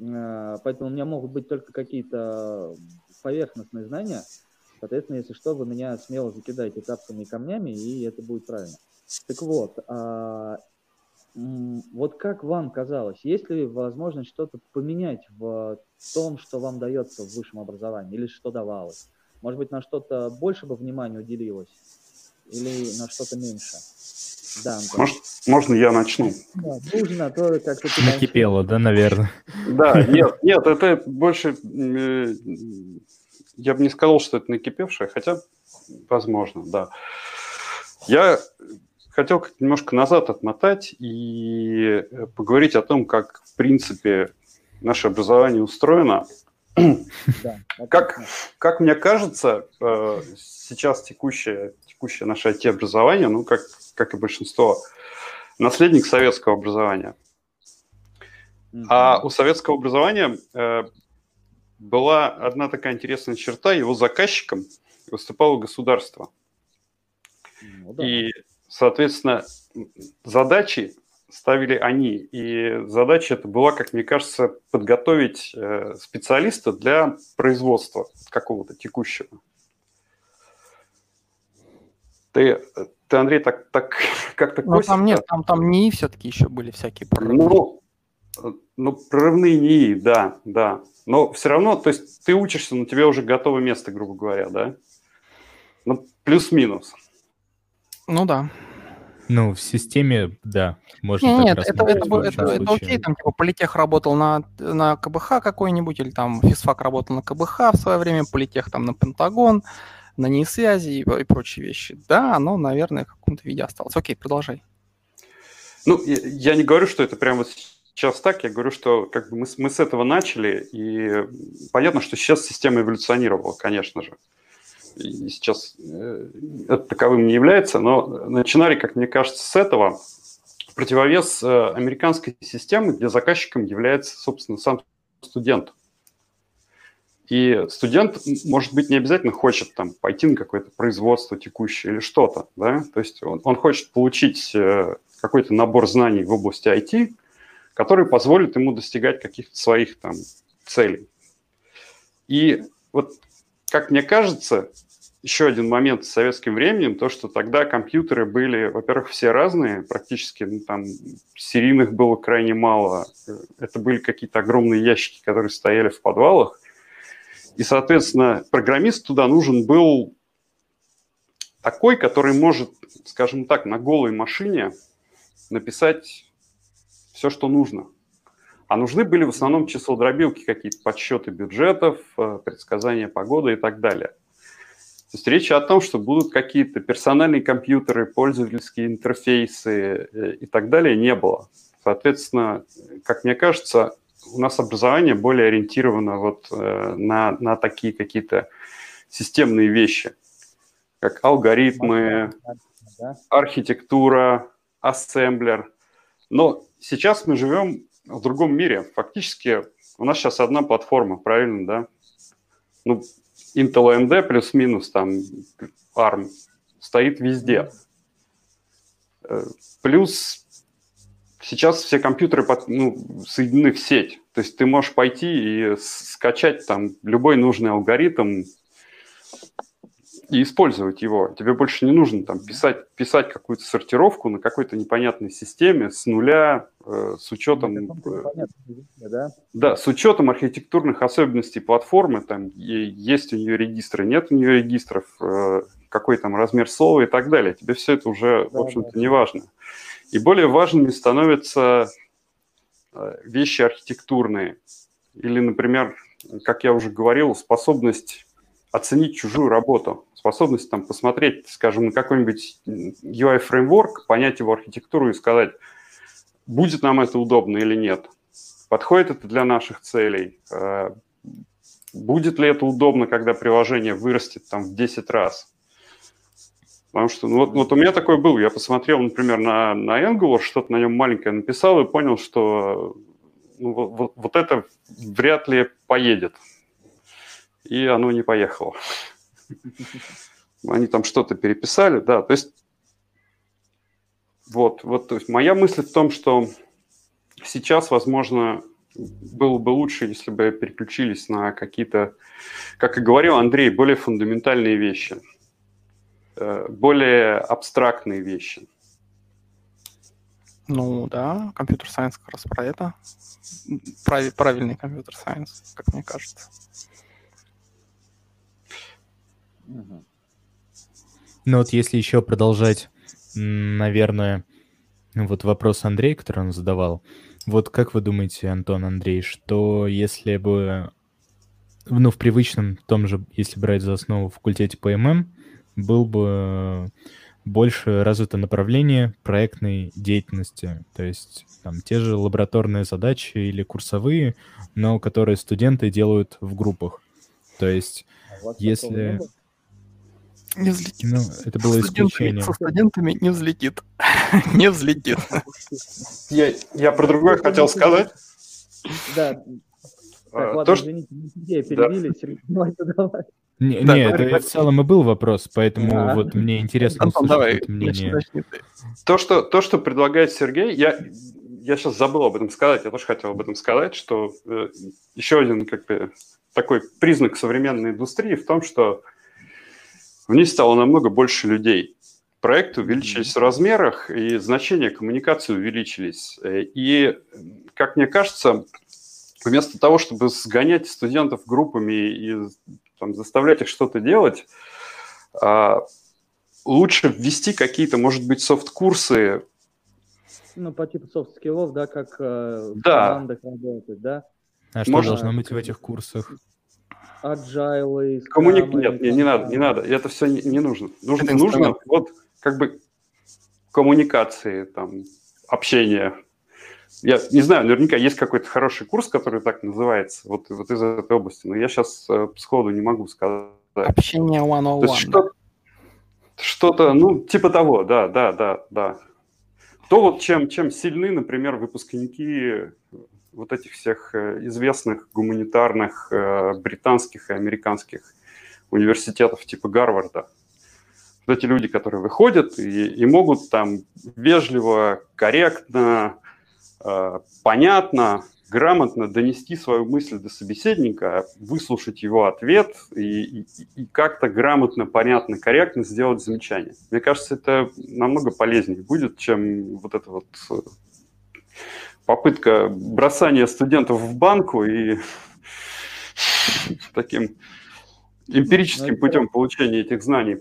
Э, Поэтому у меня могут быть только какие-то поверхностные знания. Соответственно, если что, вы меня смело закидаете тапками и камнями, и это будет правильно. Так вот, а, вот как вам казалось, есть ли возможность что-то поменять в том, что вам дается в высшем образовании, или что давалось? Может быть, на что-то больше бы внимания уделилось, или на что-то меньше? Да, Антон. Может, можно я начну? Да, нужно, а то как-то... ты Накипело, да, наверное? Да, нет, нет, это больше... э, Я бы не сказал, что это накипевшее, хотя, возможно, да. Я хотел как немножко назад отмотать и э, поговорить о том, как, в принципе, наше образование устроено. Как, как мне кажется, э, сейчас текущее, текущее наше IT-образование, ну, как, как и большинство, наследник советского образования. А у советского образования э, была одна такая интересная черта, его заказчиком выступало государство. Ну да. И, соответственно, задачи ставили они. И задача это была, как мне кажется, подготовить э, специалиста для производства какого-то текущего. Ты, ты Андрей, так, так как-то Ну, там нет, там, там НИИ все-таки еще были всякие прорывные. Ну, ну, прорывные НИИ, да, да. Но все равно, то есть ты учишься, но тебе уже готовое место, грубо говоря, да? Ну, плюс-минус. Ну да. Ну, в системе, да, можно Нет, так нет, это, это, в это, это, случае. окей, там типа Политех работал на, на КБХ какой-нибудь, или там физфак работал на КБХ в свое время, Политех там на Пентагон, на НИИ связи и, и прочие вещи. Да, оно, наверное, в каком-то виде осталось. Окей, продолжай. Ну, я, я не говорю, что это прямо вот сейчас так, я говорю, что как бы мы, с- мы с этого начали, и понятно, что сейчас система эволюционировала, конечно же. И сейчас э, это таковым не является, но начинали, как мне кажется, с этого противовес э, американской системы, где заказчиком является, собственно, сам студент. И студент, может быть, не обязательно хочет там пойти на какое-то производство текущее или что-то, да, то есть он, он хочет получить э, какой-то набор знаний в области IT, который позволит ему достигать каких-то своих там целей. И вот, как мне кажется, еще один момент с советским временем, то, что тогда компьютеры были, во-первых, все разные, практически, ну, там, серийных было крайне мало. Это были какие-то огромные ящики, которые стояли в подвалах. И, соответственно, программист туда нужен был такой, который может, скажем так, на голой машине написать все, что нужно. А нужны были в основном числодробилки, какие-то подсчеты бюджетов, э, предсказания погоды и так далее. То есть речь о том, что будут какие-то персональные компьютеры, пользовательские интерфейсы э, и так далее, не было. Соответственно, как мне кажется, у нас образование более ориентировано вот э, на, на такие какие-то системные вещи, как алгоритмы, архитектура, ассемблер. Но сейчас мы живем в другом мире. Фактически у нас сейчас одна платформа, правильно, да? Ну, Intel AMD плюс-минус там ARM стоит везде. Э, Плюс сейчас все компьютеры под- ну, соединены в сеть. То есть ты можешь пойти и скачать там любой нужный алгоритм и использовать его. Тебе больше не нужно там писать, писать какую-то сортировку на какой-то непонятной системе с нуля, э, с учетом... Каком-то э, да? да, с учетом архитектурных особенностей платформы, там есть у нее регистры, нет у нее регистров, э, какой там размер слова и так далее. Тебе все это уже, в Да, общем-то, да. не важно. И более важными становятся э, вещи архитектурные. Или, например, как я уже говорил, способность оценить чужую работу, способность там посмотреть, скажем, на какой-нибудь UI-фреймворк, понять его архитектуру и сказать, будет нам это удобно или нет, подходит это для наших целей, э, будет ли это удобно, когда приложение вырастет там в 10 раз. Потому что ну, вот, вот у меня такое было, я посмотрел, например, на, на Angular, что-то на нем маленькое написал и понял, что ну, вот, вот это вряд ли поедет. И оно не поехало. Они там что-то переписали, да, то есть вот, вот, то есть моя мысль в том, что сейчас, возможно, было бы лучше, если бы переключились на какие-то, как и говорил Андрей, более фундаментальные вещи, э, более абстрактные вещи. Ну да, компьютер сайенс как раз про это. Прави- правильный компьютер сайенс, как мне кажется. Ну вот если еще продолжать, наверное, вот вопрос Андрея, который он задавал. Вот как вы думаете, Антон, Андрей, что если бы, ну в привычном том же, если брать за основу факультете по ММ, был бы больше развито направление проектной деятельности, то есть там те же лабораторные задачи или курсовые, но которые студенты делают в группах. То есть, А Если- такого не взлетит. ну, это было исключением. Со студентами не взлетит. Не взлетит. Я, я про другое хотел сказать. Да, Э, так, то, ладно, что- извините, мы идеи Да. перебили, Сергей, давай, давай. Не, Да, не, это в целом и был вопрос, поэтому Да. вот мне интересно Антон, услышать давай, это мнение. начни. То, что, то, что предлагает Сергей, я, я сейчас забыл об этом сказать, я тоже хотел об этом сказать, что э, еще один как бы такой признак современной индустрии в том, что в ней стало намного больше людей. Проекты увеличились в размерах, и значения коммуникации увеличились. Э, И, как мне кажется, вместо того, чтобы сгонять студентов группами и там, заставлять их что-то делать, а, лучше ввести какие-то, может быть, софт-курсы. Ну, по типу soft skill ов, да, как э, в Да. командах работать, да? А что Можно- должно быть в этих курсах? Agile, Коммуник... Нет, не, не надо, не надо. Это все не, не нужно. Нужно, Это нужно вот как бы коммуникации, там, общение. Я не знаю, наверняка есть какой-то хороший курс, который так называется, вот, вот из этой области, но я сейчас сходу не могу сказать. Общение То есть 101. да. что, что-то, ну, типа того, да, да, да, да. То вот чем, чем сильны, например, выпускники вот этих всех э, известных гуманитарных э, британских и американских университетов типа Гарварда. Вот эти люди, которые выходят и, и могут там вежливо, корректно, э, понятно, грамотно донести свою мысль до собеседника, выслушать его ответ и, и- и как-то грамотно, понятно, корректно сделать замечание. Мне кажется, это намного полезнее будет, чем вот эта вот попытка бросания студентов в банку и таким эмпирическим Ну, путем получения этих знаний.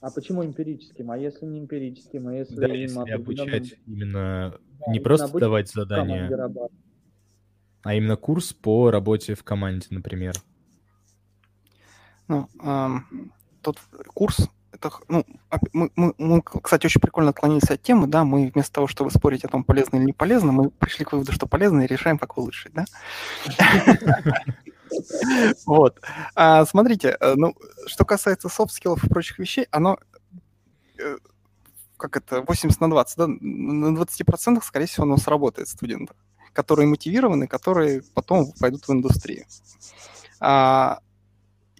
А почему эмпирическим? А если не эмпирическим? А если Да, если определенным- обучать именно Да, не просто обучать давать задания, а именно курс по работе в команде, например. Ну, ам, тот курс, это, ну, мы, мы- мы, кстати, очень прикольно отклонились от темы, да, мы вместо того, чтобы спорить о том, полезно или не полезно, мы пришли к выводу, что полезно, и решаем, как улучшить, да? Вот. А, Смотрите, э, ну, что касается soft skill ов и прочих вещей, оно, э, как это, 80 на 20, да, на 20% скорее всего, оно сработает студента, которые мотивированы, которые потом пойдут в индустрию. А,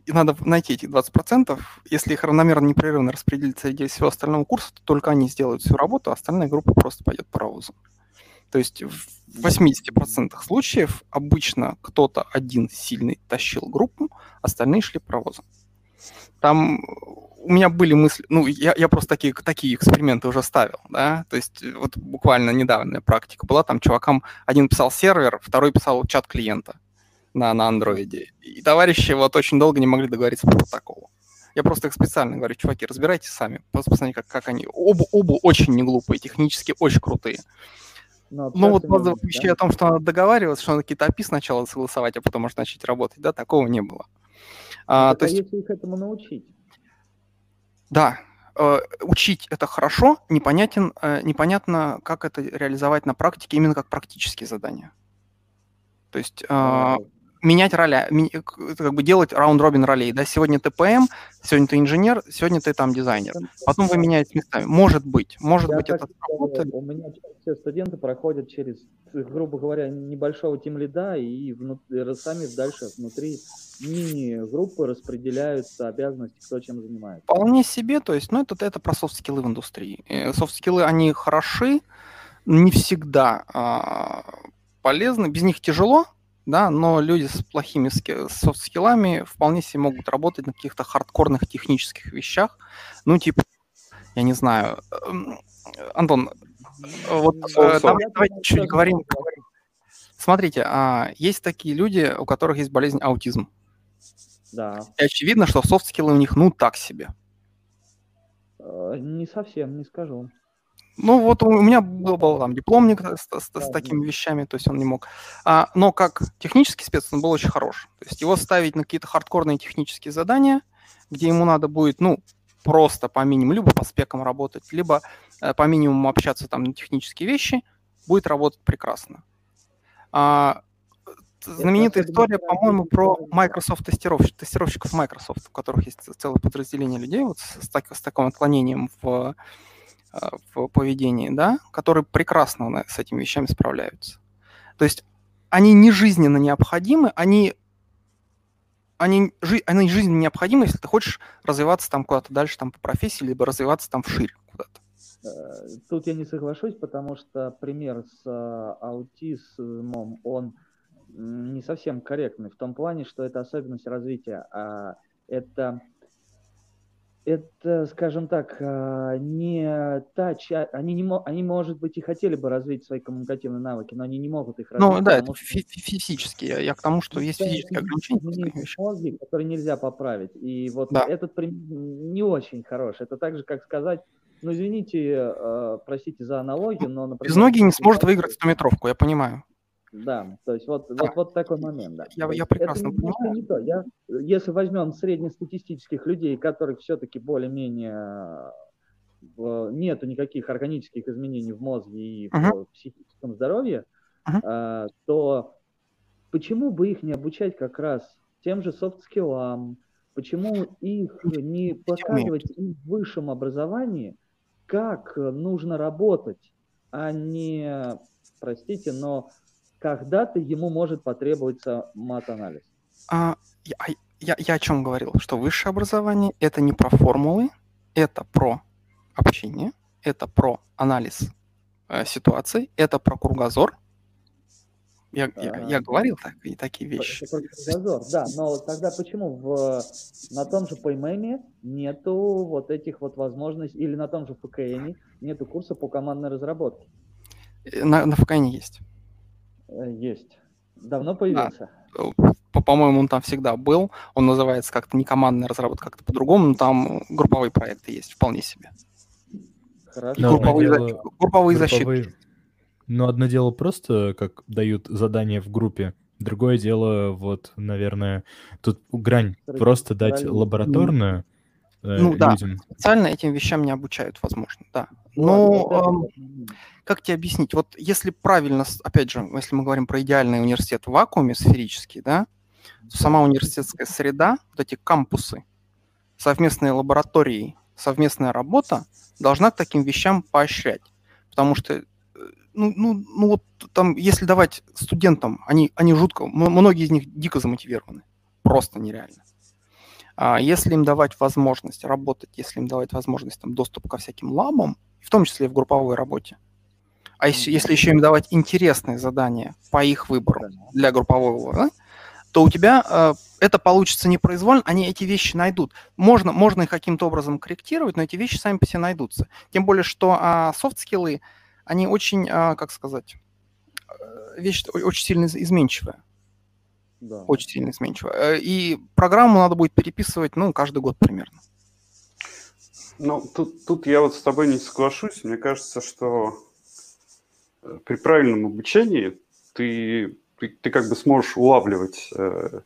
и надо найти эти 20%. Если их равномерно, непрерывно распределить среди всего остального курса, то только они сделают всю работу, а остальная группа просто пойдет по паровозу. То есть в 80% случаев обычно кто-то один сильный тащил группу, остальные шли паровозом. Там у меня были мысли, ну, я, я просто такие, такие эксперименты уже ставил, да, то есть вот буквально недавняя практика была, там чувакам один писал сервер, второй писал чат клиента на, на андроиде. И товарищи вот очень долго не могли договориться по протоколу. Я просто их специально говорю, чуваки, разбирайтесь сами. Просто посмотрите, как, как они. Оба, оба очень не глупые, технически очень крутые. Но Ну вот общаться не базовых вещей да? о том, что надо договариваться, что надо какие-то API сначала согласовать, а потом может начать работать, да, такого не было. А, Так, то а есть, если их этому научить? да, э, учить это хорошо, непонятен, э, непонятно, как это реализовать на практике, именно как практические задания. То есть а, менять это как бы делать раунд-робин ролей. Да? Сегодня ты ПМ, сегодня ты инженер, сегодня ты там дизайнер. Потом вы меняете местами. Может быть, может Я быть это скажу, сработает. У меня все студенты проходят через, грубо говоря, небольшого тимлида и внутри, сами дальше внутри мини-группы распределяются обязанности, кто чем занимается. Вполне себе, то есть, ну, это, это про софт-скиллы в индустрии. Э, Софт-скиллы, они хороши, не всегда а, полезны, без них тяжело, да, но люди с плохими ски- soft skill ами вполне себе могут работать на каких-то хардкорных технических вещах, ну, типа, я не знаю, эм, Антон, вот э, So-so. давай- давайте чуть говорим. Смотрите, а, есть такие люди, у которых есть болезнь аутизм. Да. И очевидно, что soft skill ы у них, ну, так себе. Э, Не совсем, не скажу. Ну, вот у меня был, был там дипломник с, с- с Да, такими вещами, то есть он не мог. А, но как технический спец он был очень хорош. То есть его ставить на какие-то хардкорные технические задания, где ему надо будет, ну, просто по минимуму, либо по спекам работать, либо э, по минимуму общаться там на технические вещи, будет работать прекрасно. А, знаменитая история, по-моему, про Microsoft тестировщиков, тестировщиков Microsoft, у которых есть целое подразделение людей вот с, с так- с таким отклонением в, э, в поведении, да, которые прекрасно с этими вещами справляются. То есть они не жизненно необходимы, они они, жи, они жизненно необходимы, если ты хочешь развиваться там куда-то дальше там по профессии, либо развиваться там вширь куда-то. Э, тут я не соглашусь, потому что пример с э, аутизмом, он не совсем корректный в том плане, что это особенность развития, а это это, скажем так, а, не та часть, они, не, они, может быть, и хотели бы развить свои коммуникативные навыки, но они не могут их развить. Ну, да, это что... физически. Я, к тому, что есть физические ограничения. Мозги, которые нельзя поправить. И вот да. этот пример не очень хорош. Это так же, как сказать, ну, извините, э, простите за аналогию, но, например... Без ноги не сможет выиграть 100-метровку, я понимаю. Да, то есть вот, да. вот, вот такой момент, да. Я, я прекрасно это понимаю. Не то. Я, если возьмем среднестатистических людей, которых все-таки более-менее нету никаких органических изменений в мозге и uh-huh. в психическом здоровье, uh-huh. то почему бы их не обучать как раз тем же софт-скиллам, почему их не показывать им в высшем образовании, как нужно работать, а не, простите, но когда-то ему может потребоваться мат-анализ. А, я, я, я о чем говорил? Что высшее образование – это не про формулы, это про общение, это про анализ э, ситуации, это про кругозор. Я, а, я, я говорил так, и такие вещи. Это про кругозор, да, но тогда почему в, на том же PMM нету вот этих вот возможностей, или на том же ФКН нету курса по командной разработке? Э, на, на ФКН есть. Э, есть. Давно появился? Да. По-моему, он там всегда был. Он называется как-то не командная разработка, как-то по-другому, но там групповые проекты есть вполне себе. Хорошо. групповые, дело... за... групповые защиты. Ну, одно дело просто, как дают задания в группе, другое дело, вот, наверное, тут грань просто дать лабораторную э, ну, людям. да, специально этим вещам не обучают, возможно, да. Но, э, как тебе объяснить? Вот если правильно, опять же, если мы говорим про идеальный университет в вакууме сферический, да, то сама университетская среда, вот эти кампусы, совместные лаборатории, совместная работа должна к таким вещам поощрять. Потому что, э, ну, ну, ну вот там, если давать студентам, они, они жутко, многие из них дико замотивированы. Просто нереально. А если им давать возможность работать, если им давать возможность там, доступ ко всяким лабам, в том числе и в групповой работе, а если, если еще им давать интересные задания по их выбору для группового, да, то у тебя э, это получится непроизвольно, они эти вещи найдут. Можно, можно их каким-то образом корректировать, но эти вещи сами по себе найдутся. Тем более, что э, софт-скиллы, они очень, э, как сказать, э, вещь очень сильно изменчивая. Да. Очень сильно изменчивая. Э, и программу надо будет переписывать, ну, каждый год примерно. Ну, тут, тут я вот с тобой не соглашусь. Мне кажется, что при правильном обучении ты, ты, ты как бы сможешь улавливать э,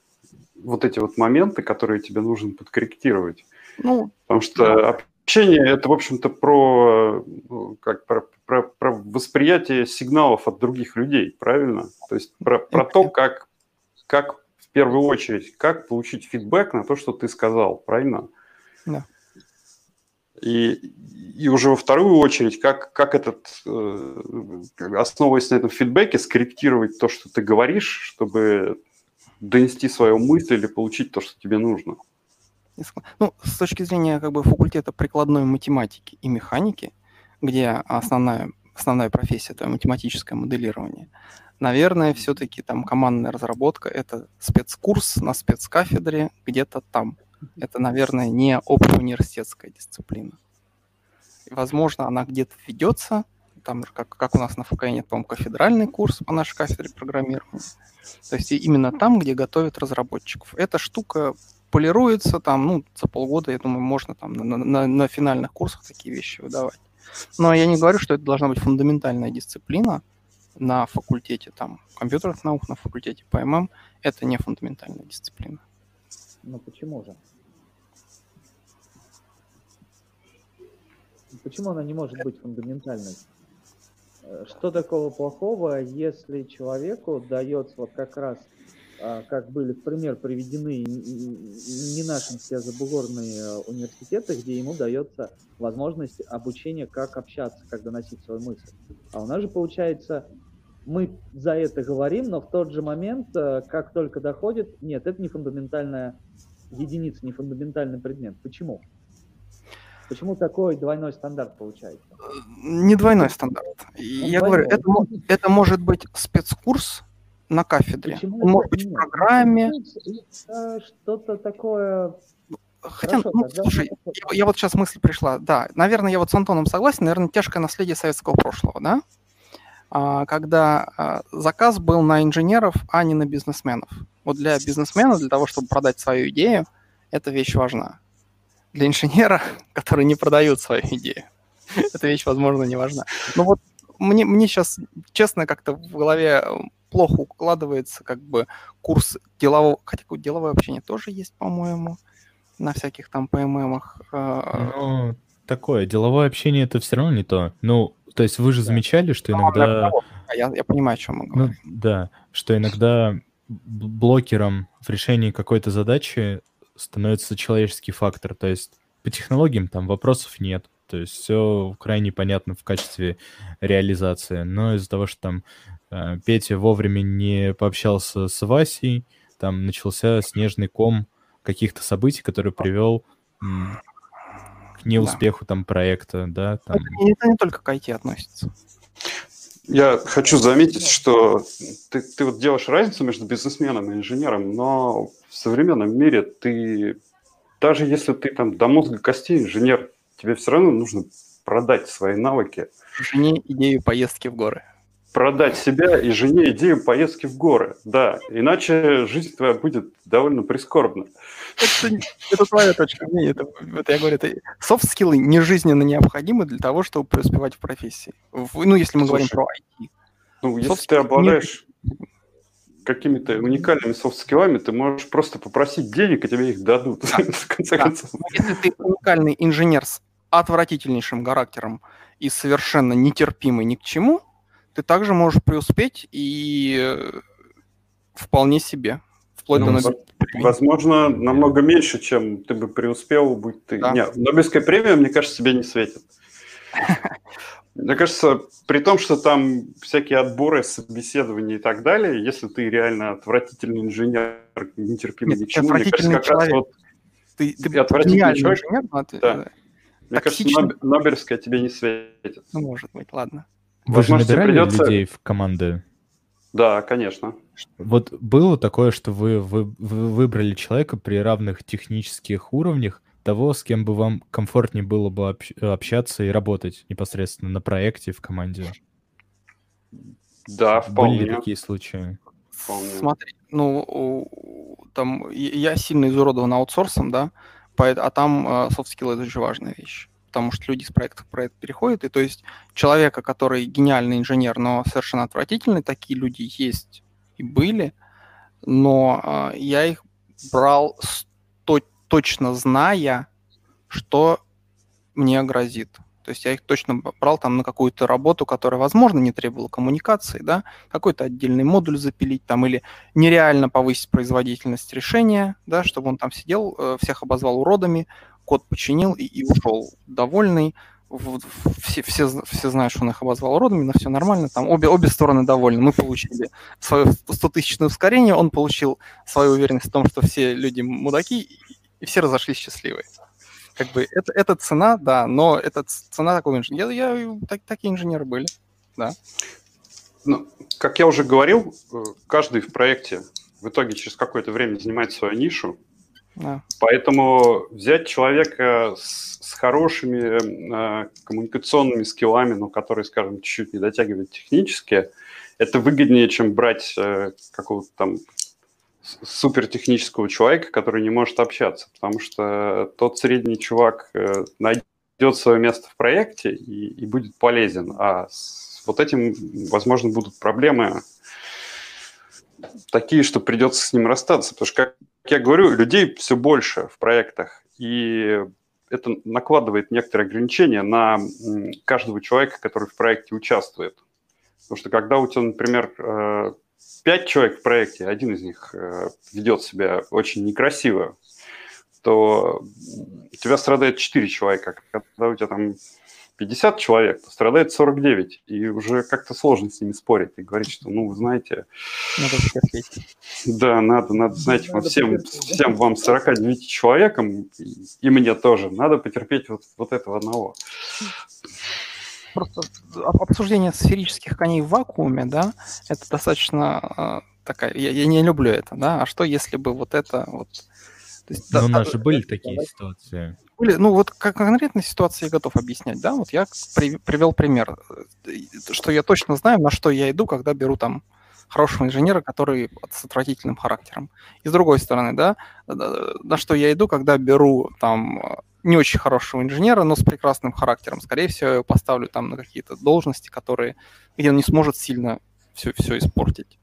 вот эти вот моменты, которые тебе нужно подкорректировать. Ну, Потому что да. общение это, в общем-то, про, ну, как, про, про, про восприятие сигналов от других людей, правильно? То есть про, про то, как, как в первую очередь, как получить фидбэк на то, что ты сказал, правильно? Да. И, и уже во вторую очередь, как, как этот, э, основываясь на этом фидбэке, скорректировать то, что ты говоришь, чтобы донести свою мысль или получить то, что тебе нужно. Ну, с точки зрения как бы, факультета прикладной математики и механики, где основная, основная профессия – это математическое моделирование, наверное, все-таки там командная разработка – это спецкурс на спецкафедре где-то там – это, наверное, не общеуниверситетская дисциплина. Возможно, она где-то ведется, там как, как у нас на ФКН, по-моему, кафедральный курс по нашей кафедре программирования. То есть именно там, где готовят разработчиков. Эта штука полируется там, ну, за полгода, я думаю, можно там на, на, на финальных курсах такие вещи выдавать. Но я не говорю, что это должна быть фундаментальная дисциплина на факультете там компьютерных наук, на факультете ПММ. Это не фундаментальная дисциплина. Ну почему же? Почему она не может быть фундаментальной? Э, что такого плохого, если человеку дается вот как раз, а, как были в пример приведены не наши все забугорные университеты, где ему дается возможность обучения, как общаться, как доносить свою мысль. А у нас же получается мы за это говорим, но в тот же момент, э, как только доходит, нет, это не фундаментальная единица, не фундаментальный предмет. Почему? Почему такой двойной стандарт получается? Не двойной стандарт. Ну, Я говорю, это, это может быть спецкурс на кафедре. Почему Он может быть нет? в программе. Что-то такое Хотя, Хорошо, ну, тогда... слушай, я, я вот сейчас мысль пришла. Да, наверное, я вот с Антоном согласен. Наверное, тяжкое наследие советского прошлого, да? А, когда а, заказ был на инженеров, а не на бизнесменов. Вот для бизнесмена, для того, чтобы продать свою идею, эта вещь важна. Для инженера, который не продает свою идею, эта вещь, возможно, не важна. Но вот мне, мне сейчас, честно, как-то в голове плохо укладывается как бы курс делового... Хотя деловое общение тоже есть, по-моему на всяких там ПММах. А, ну, такое, деловое общение это все равно не то. Ну, то есть вы же замечали, что иногда... Я, я понимаю, о чем мы говорим. Ну, да, что иногда блокером в решении какой-то задачи становится человеческий фактор. То есть по технологиям там вопросов нет. То есть все крайне понятно в качестве реализации. Но из-за того, что там э, Петя вовремя не пообщался с Васей, там начался снежный ком каких-то событий, который привел к неуспеху да. там проекта, да? Там... Это, это не только к IT относится. Я хочу заметить, что ты, ты вот делаешь разницу между бизнесменом и инженером, но в современном мире ты, даже если ты там до мозга костей инженер, тебе все равно нужно продать свои навыки. Жене идею поездки в горы продать себя и жене идею поездки в горы. Да, иначе жизнь твоя будет довольно прискорбна. Это, это твоя точка зрения. Это, это я говорю, это софт-скиллы не жизненно необходимы для того, чтобы преуспевать в профессии. В, ну, если мы Слушай, говорим про IT. Ну, если ты обладаешь какими-то уникальными софт-скиллами, ты можешь просто попросить денег, и тебе их дадут. Да. в конце концов. Если ты уникальный инженер с отвратительнейшим характером и совершенно нетерпимый ни к чему, ты также можешь преуспеть и э, вполне себе. Вплоть ну, до Возможно, намного меньше, чем ты бы преуспел, будь ты... Да. Нет, Нобелевская премия, мне кажется, тебе не светит. Мне кажется, при том, что там всякие отборы, собеседования и так далее, если ты реально отвратительный инженер, нетерпимый Нет, ни к чему, мне кажется, как человек. раз вот ты, ты отвратительный человек, инженер, но ты, да. Мне кажется, Нобелевская тебе не светит. Ну, может быть, ладно. Вы же набирали придется... людей в команды? Да, конечно. Вот было такое, что вы, вы, вы выбрали человека при равных технических уровнях, того, с кем бы вам комфортнее было бы общаться и работать непосредственно на проекте в команде? Да, вполне. Были ли такие случаи? Вполне. Смотри, ну, там я сильно изуродован аутсорсом, да, а там софт-скиллы это очень важная вещь потому что люди с проекта в проект переходят, и то есть человека, который гениальный инженер, но совершенно отвратительный, такие люди есть и были, но э, я их брал сто- точно зная, что мне грозит. То есть я их точно брал там на какую-то работу, которая, возможно, не требовала коммуникации, да, какой-то отдельный модуль запилить там или нереально повысить производительность решения, да, чтобы он там сидел, э, всех обозвал уродами, код починил и, и ушел довольный. Все, все, все знают, что он их обозвал уродами, но все нормально. Там обе, обе стороны довольны. Мы получили свое 100-тысячное ускорение, он получил свою уверенность в том, что все люди мудаки, и все разошлись счастливые. Как бы это, это цена, да, но это цена такого инженера. Я, я, так, такие инженеры были, да. Ну, как я уже говорил, э, каждый в проекте в итоге через какое-то время занимает свою нишу, да. Поэтому взять человека с, с хорошими э, коммуникационными скиллами, но который, скажем, чуть-чуть не дотягивает технически, это выгоднее, чем брать э, какого-то там супертехнического человека, который не может общаться, потому что тот средний чувак э, найдет свое место в проекте и, и будет полезен, а с вот этим, возможно, будут проблемы такие, что придется с ним расстаться, потому что, как я говорю, людей все больше в проектах, и это накладывает некоторые ограничения на каждого человека, который в проекте участвует. Потому что когда у тебя, например, э, пять человек в проекте, один из них э, ведет себя очень некрасиво, то у тебя страдает четыре человека. Когда у тебя там 50 человек, то страдает 49. И уже как-то сложно с ними спорить и говорить, что, ну, вы знаете... Надо. Да, надо, надо, знаете, надо всем, всем вам 49 человекам, и, и мне тоже, надо потерпеть вот, вот этого одного. Просто обсуждение сферических коней в вакууме, да, это достаточно э, такая... Я, я не люблю это, да, а что если бы вот это вот... То есть, ну, да, у нас же были такие ситуации. Были, ну вот как конкретной ситуации я готов объяснять, да, вот я при, привел пример, э, что я точно знаю, на что я иду, когда беру там хорошего инженера, который с отвратительным характером. И с другой стороны, да, на что я иду, когда беру там не очень хорошего инженера, но с прекрасным характером. Скорее всего, я его поставлю там на какие-то должности, которые, где он не сможет сильно все, все испортить.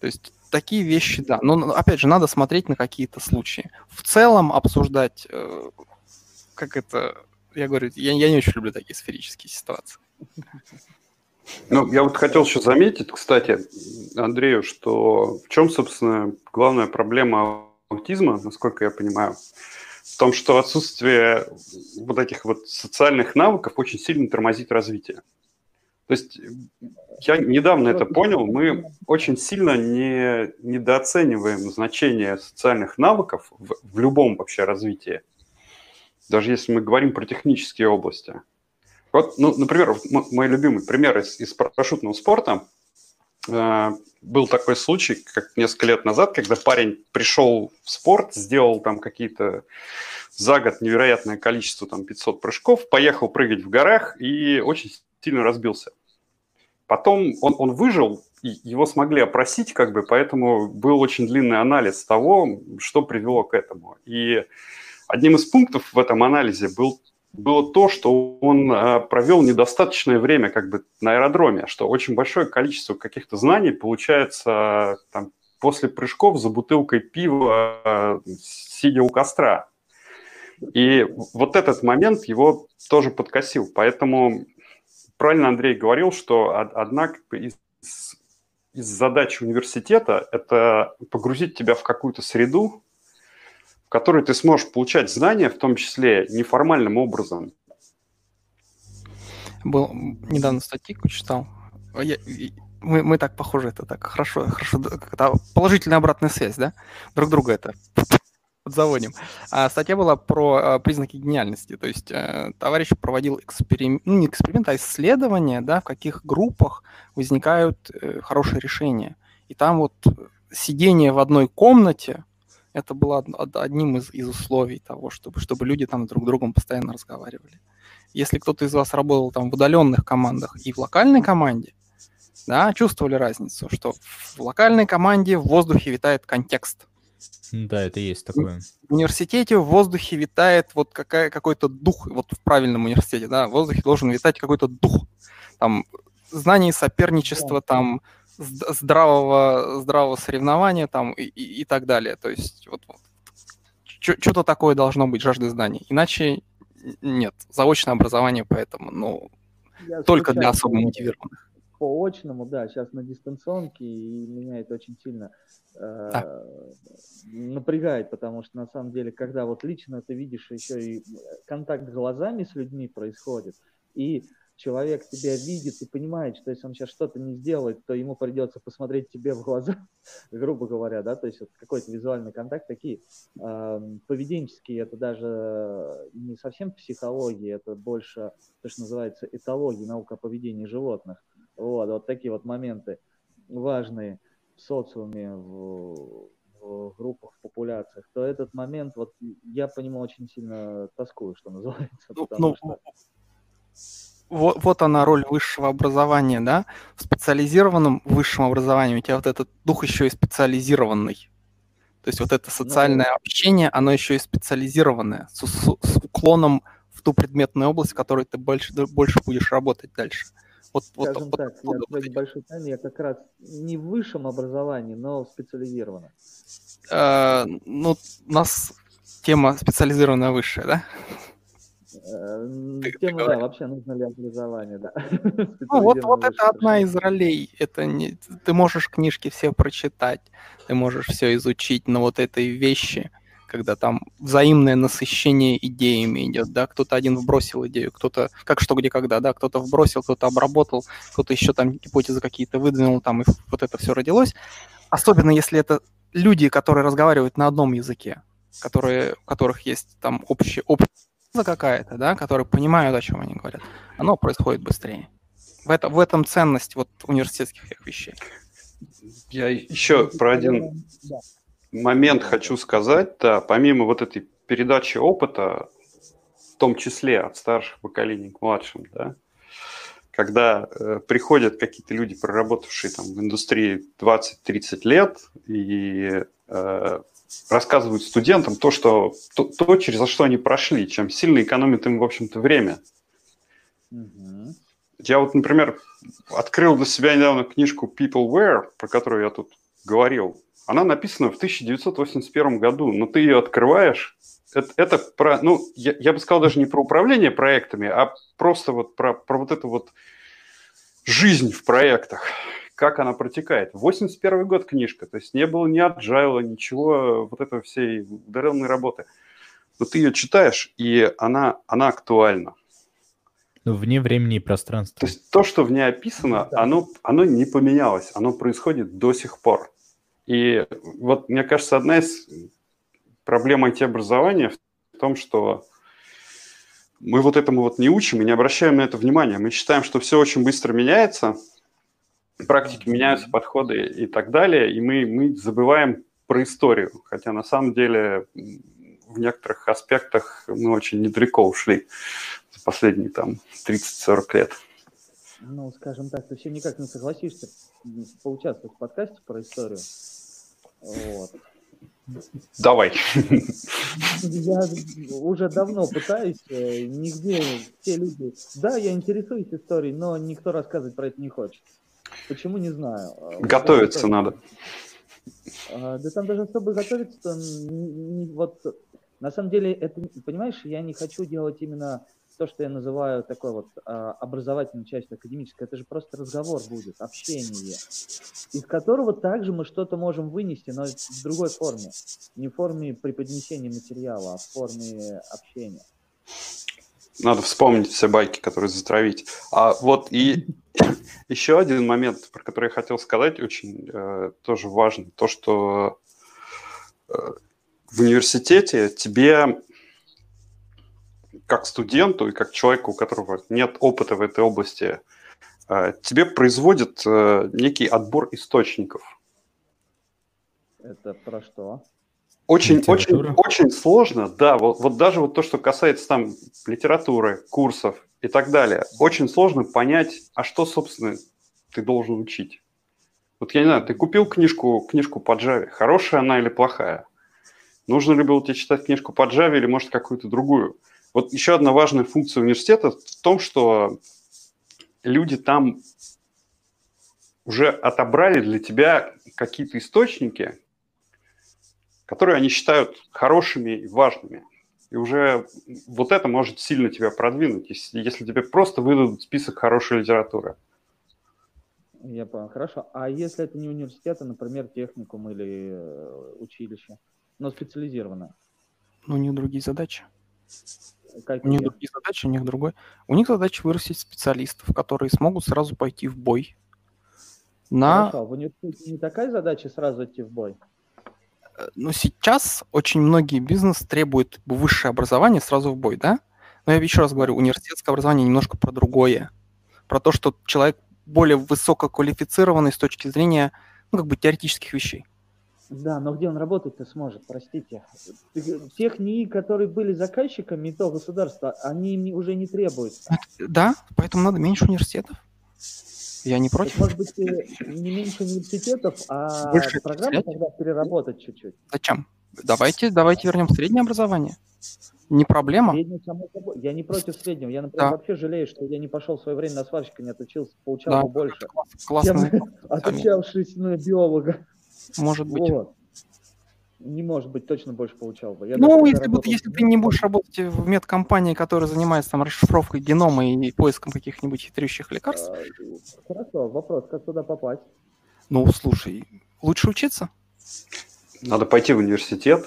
То есть такие вещи, да. Но, опять же, надо смотреть на какие-то случаи. В целом обсуждать э, как это, я говорю, я, я не очень люблю такие сферические ситуации. Ну, я вот хотел еще заметить, кстати, Андрею, что в чем, собственно, главная проблема аутизма, насколько я понимаю, в том, что отсутствие вот этих вот социальных навыков очень сильно тормозит развитие. То есть я недавно это понял, мы очень сильно не, недооцениваем значение социальных навыков в, в любом вообще развитии даже если мы говорим про технические области. Вот, ну, например, мой любимый пример из, из парашютного спорта. Э, был такой случай, как несколько лет назад, когда парень пришел в спорт, сделал там какие-то за год невероятное количество, там 500 прыжков, поехал прыгать в горах и очень сильно разбился. Потом он, он выжил, и его смогли опросить, как бы, поэтому был очень длинный анализ того, что привело к этому. И Одним из пунктов в этом анализе был, было то, что он э, провел недостаточное время как бы на аэродроме, что очень большое количество каких-то знаний получается там, после прыжков за бутылкой пива, э, сидя у костра. И вот этот момент его тоже подкосил. Поэтому правильно Андрей говорил, что одна из, из задач университета – это погрузить тебя в какую-то среду, в которой ты сможешь получать знания, в том числе неформальным образом. Был недавно статейку читал. Я, мы, мы так похожи, это так хорошо, хорошо, это положительная обратная связь, да? Друг друга это подзаводим. А статья была про а, признаки гениальности. То есть а, товарищ проводил эксперимент, ну не эксперимент, а исследование, да, в каких группах возникают э, хорошие решения. И там вот сидение в одной комнате это было одним из, из условий того, чтобы, чтобы люди там друг с другом постоянно разговаривали. Если кто-то из вас работал там в удаленных командах и в локальной команде, да, чувствовали разницу, что в локальной команде в воздухе витает контекст. Да, это есть такое. В университете в воздухе витает вот какая, какой-то дух, вот в правильном университете, да, в воздухе должен витать какой-то дух. Там знание соперничества, там здравого, здравого соревнования там и, и, и так далее. То есть вот, вот что-то такое должно быть, жажды знаний. Иначе нет, заочное образование поэтому, ну, Я только для особо мотивированных. По очному, да, сейчас на дистанционке, и меня это очень сильно э, да. напрягает, потому что на самом деле, когда вот лично ты видишь еще и контакт глазами с людьми происходит, и человек тебя видит и понимает, что если он сейчас что-то не сделает, то ему придется посмотреть тебе в глаза, грубо говоря, да, то есть вот какой-то визуальный контакт, такие э, поведенческие, это даже не совсем психология, это больше то, что называется этология, наука о поведении животных. Вот, вот такие вот моменты важные в социуме, в, в группах, в популяциях, то этот момент, вот я по нему очень сильно тоскую, что называется. Ну, ну, что вот, вот она роль высшего образования, да? В специализированном высшем образовании у тебя вот этот дух еще и специализированный. То есть вот это социальное ну, общение, оно еще и специализированное, с, с, с уклоном в ту предметную область, в которой ты больше, больше будешь работать дальше. Вот, Скажем вот, так, вот, я вот, большой тайны, я как раз не в высшем образовании, но специализированно. Э, ну, у нас тема специализированная высшая, да? Э, тема, да, вообще нужно ли образование, да. Ну, вот, вот это одна из ролей. Это не, ты можешь книжки все прочитать, ты можешь все изучить, но вот этой вещи когда там взаимное насыщение идеями идет, да, кто-то один вбросил идею, кто-то, как что, где, когда, да, кто-то вбросил, кто-то обработал, кто-то еще там гипотезы какие-то выдвинул, там, и вот это все родилось. Особенно если это люди, которые разговаривают на одном языке, которые, у которых есть там общая, общая какая-то, да, которые понимают, о чем они говорят, оно происходит быстрее. В, это, в этом ценность вот университетских вещей. Я еще про один момент хочу сказать. Да, помимо вот этой передачи опыта, в том числе от старших поколений к младшим, да, когда э, приходят какие-то люди, проработавшие там в индустрии 20-30 лет, и э, рассказывают студентам то, что, то, то, через что они прошли, чем сильно экономит им, в общем-то, время. Угу. Я вот, например, открыл для себя недавно книжку Peopleware, про которую я тут говорил. Она написана в 1981 году, но ты ее открываешь, это, это про, ну, я, я бы сказал даже не про управление проектами, а просто вот про, про вот эту вот жизнь в проектах, как она протекает. 81 год книжка, то есть не было ни agile, ничего вот этого всей удаленной работы. Но ты ее читаешь, и она, она актуальна. Ну, вне времени и пространства. То есть то, что в ней описано, да. оно, оно не поменялось, оно происходит до сих пор. И вот, мне кажется, одна из проблем IT-образования в том, что мы вот этому вот не учим и не обращаем на это внимания. Мы считаем, что все очень быстро меняется, практики меняются, подходы и так далее, и мы, мы забываем про историю, хотя на самом деле в некоторых аспектах мы очень недалеко ушли за последние там 30-40 лет. Ну, скажем так, ты все никак не согласишься поучаствовать в подкасте про историю. Вот. Давай. Я уже давно пытаюсь, э, нигде все люди... Да, я интересуюсь историей, но никто рассказывать про это не хочет. Почему, не знаю. Готовиться надо. А, да там даже особо готовиться, вот на самом деле, это, понимаешь, я не хочу делать именно то, что я называю такой вот а, образовательной частью академической, это же просто разговор будет, общение, из которого также мы что-то можем вынести, но в другой форме. Не в форме преподнесения материала, а в форме общения. Надо вспомнить все байки, которые затравить. А вот и еще один момент, про который я хотел сказать, очень э, тоже важный, то, что э, в университете тебе как студенту и как человеку, у которого нет опыта в этой области, э, тебе производят э, некий отбор источников. Это про что? Очень, очень, очень сложно, да. Вот, вот даже вот то, что касается там литературы, курсов и так далее, очень сложно понять, а что, собственно, ты должен учить. Вот я не знаю, ты купил книжку, книжку по Java, хорошая она или плохая? Нужно ли было тебе читать книжку по Java или, может, какую-то другую? Вот еще одна важная функция университета в том, что люди там уже отобрали для тебя какие-то источники, которые они считают хорошими и важными. И уже вот это может сильно тебя продвинуть, если, если тебе просто выдадут список хорошей литературы. Я понял, хорошо. А если это не университет, а, например, техникум или э, училище, но специализированное? Ну, у них другие задачи. Как у них другие задачи, у них другой. У них задача вырастить специалистов, которые смогут сразу пойти в бой. На... Хорошо, в университете не такая задача сразу идти в бой? Э, ну, сейчас очень многие бизнес требуют высшее образование сразу в бой, да? Но я еще раз говорю, университетское образование немножко про другое. Про то, что человек более высококвалифицированный с точки зрения, ну, как бы теоретических вещей. Да, но где он работать-то сможет, простите. Тех НИИ, которые были заказчиками то государства, они уже не требуют. Да, поэтому надо меньше университетов. Я не против. Так, может быть, э, не меньше университетов, а Больше программу тогда переработать чуть-чуть. Зачем? Давайте, давайте вернем среднее образование. Не проблема. Среднее, я не против среднего. Я, например, да. вообще жалею, что я не пошел в свое время на сварщика, не отучился, получал да, бы больше. Классно. Отучавшись на биолога. Может быть. Вот. Не может быть, точно больше получал бы. Я ну, если, работал... если ты не будешь работать в медкомпании, которая занимается там расшифровкой генома и поиском каких-нибудь хитрющих лекарств. А, хорошо, вопрос, как туда попасть? Ну, слушай, лучше учиться. Надо пойти в университет,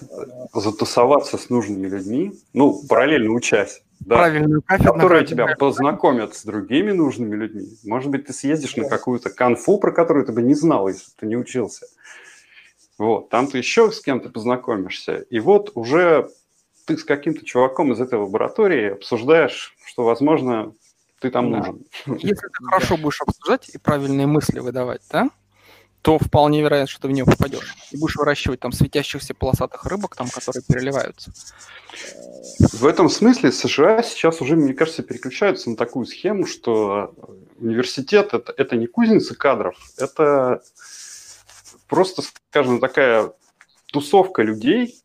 затусоваться с нужными людьми, ну, параллельно учась. Да, Правильную кафедру. которые тебя познакомят с другими нужными людьми. Может быть, ты съездишь на какую-то конфу, про которую ты бы не знал, если ты не учился. Вот, там ты еще с кем-то познакомишься. И вот уже ты с каким-то чуваком из этой лаборатории обсуждаешь, что, возможно, ты там Да. нужен. Если ты хорошо будешь обсуждать и правильные мысли выдавать, да, то вполне вероятно, что ты в нее попадешь. И будешь выращивать там светящихся полосатых рыбок, там, которые переливаются. В этом смысле США сейчас уже, мне кажется, переключаются на такую схему, что университет это, это не кузница кадров, это просто, скажем, такая тусовка людей,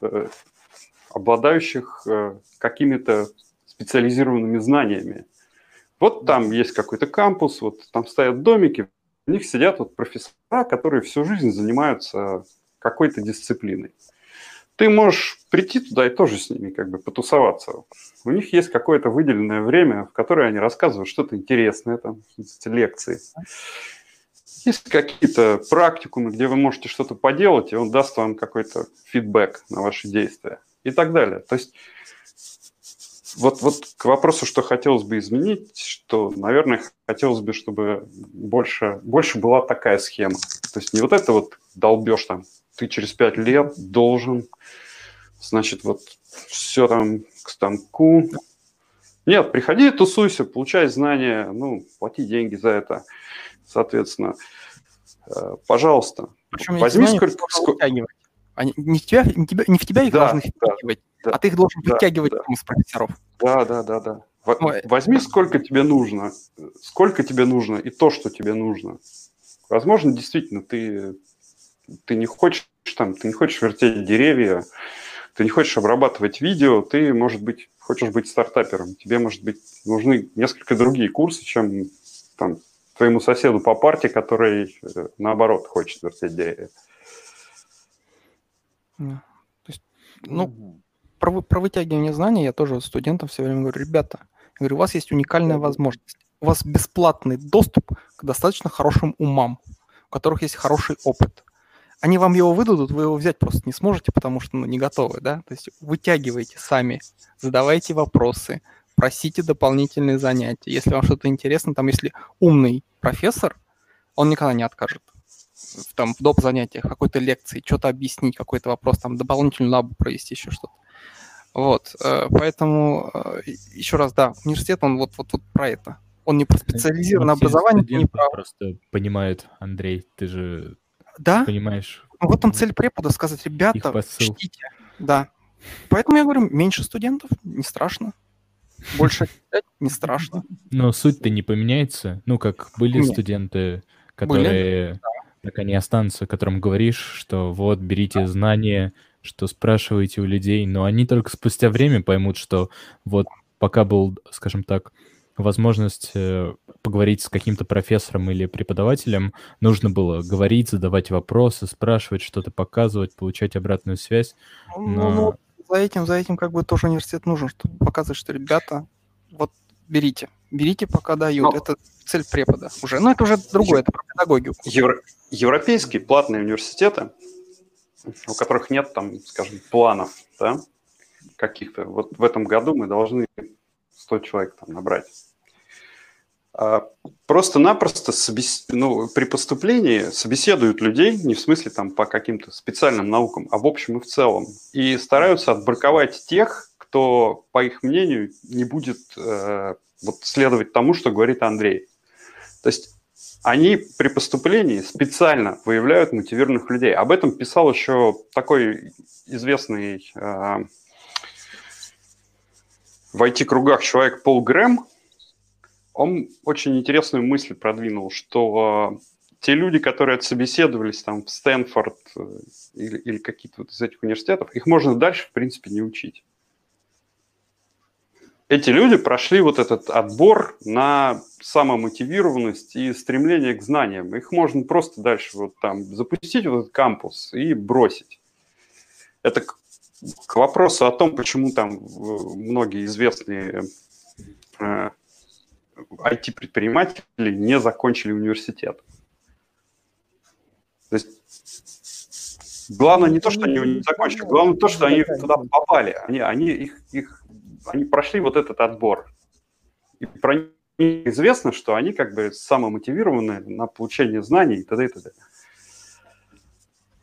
э, обладающих э, какими-то специализированными знаниями. Вот там есть какой-то кампус, вот там стоят домики, в них сидят вот профессора, которые всю жизнь занимаются какой-то дисциплиной ты можешь прийти туда и тоже с ними как бы потусоваться. У них есть какое-то выделенное время, в которое они рассказывают что-то интересное, там, эти лекции. Есть какие-то практикумы, где вы можете что-то поделать, и он даст вам какой-то фидбэк на ваши действия и так далее. То есть вот, вот к вопросу, что хотелось бы изменить, что, наверное, хотелось бы, чтобы больше, больше была такая схема. То есть не вот это вот долбешь там, ты через пять лет должен, значит, вот все там к станку. Нет, приходи, тусуйся, получай знания, ну, плати деньги за это, соответственно. Э, Пожалуйста, Причем возьми сколько... Они, не, в тебя, не, тебя, не в тебя их Да, должны втягивать, да, а ты их должен да, вытягивать да. из профессоров. Да, да, да, да. Возьми, сколько тебе нужно, сколько тебе нужно и то, что тебе нужно. Возможно, действительно, ты, ты не хочешь там, ты не хочешь вертеть деревья, ты не хочешь обрабатывать видео, ты, может быть, хочешь быть стартапером. Тебе, может быть, нужны несколько другие курсы, чем там твоему соседу по парте, который, э, наоборот, хочет вертеть деревья. Да. То есть, ну, про, вы- про вытягивание знаний я тоже студентам все время говорю, ребята, я говорю, у вас есть уникальная возможность. У вас бесплатный доступ к достаточно хорошим умам, у которых есть хороший опыт. Они вам его выдадут, вы его взять просто не сможете, потому что ну, не готовы, да? То есть вытягивайте сами, задавайте вопросы, просите дополнительные занятия. Если вам что-то интересно, там, если умный профессор, он никогда не откажет в, там, в доп. занятиях, какой-то лекции, что-то объяснить, какой-то вопрос, там, дополнительную лабу провести, еще что-то. Вот, э, поэтому, э, еще раз, да, университет, он вот, вот, вот про это. Он не про специализированное Не все образование, не про... просто понимают, Андрей, ты же Да, понимаешь. ну, в этом цель препода сказать, ребята, чтите. Да. Поэтому я говорю, меньше студентов, не страшно. Больше не страшно. Но суть-то не поменяется. Ну, как были Нет. студенты, которые так они останутся, которым говоришь, что вот, берите знания, что спрашиваете у людей, но они только спустя время поймут, что вот пока был, скажем так, возможность э, поговорить с каким-то профессором или преподавателем, нужно было говорить, задавать вопросы, спрашивать, что-то показывать, получать обратную связь. Ну, Но- ну, за этим, за этим как бы тоже университет нужен, чтобы показывать, что ребята, вот берите, берите, пока дают. Но- Это цель препода уже. Но это уже другое, это про педагогику. Евро- Европейские платные университеты, у которых нет там, скажем, планов, да, каких-то. Вот в этом году мы должны 100 человек там набрать. А, Просто-напросто ну, при поступлении собеседуют людей, не в смысле там по каким-то специальным наукам, а в общем и в целом. И стараются отбраковать тех, кто, по их мнению, не будет э, вот следовать тому, что говорит Андрей. То есть они при поступлении специально выявляют мотивированных людей. Об этом писал еще такой известный э, в IT-кругах человек Пол Грэм. Он очень интересную мысль продвинул, что э, те люди, которые отсобеседовались там в Стэнфорд э, или, или какие-то вот из этих университетов, их можно дальше, в принципе, не учить. Эти люди прошли вот этот отбор на самомотивированность и стремление к знаниям. Их можно просто дальше вот там запустить в этот кампус и бросить. Это к, к вопросу о том, почему там э, многие известные IT-предприниматели не закончили университет. То есть Главное не то, что они не закончили, главное то, что они туда попали. Они, они, их, их, они прошли вот этот отбор. И про них известно, что они как бы самомотивированы на получение знаний и т.д. и т.д.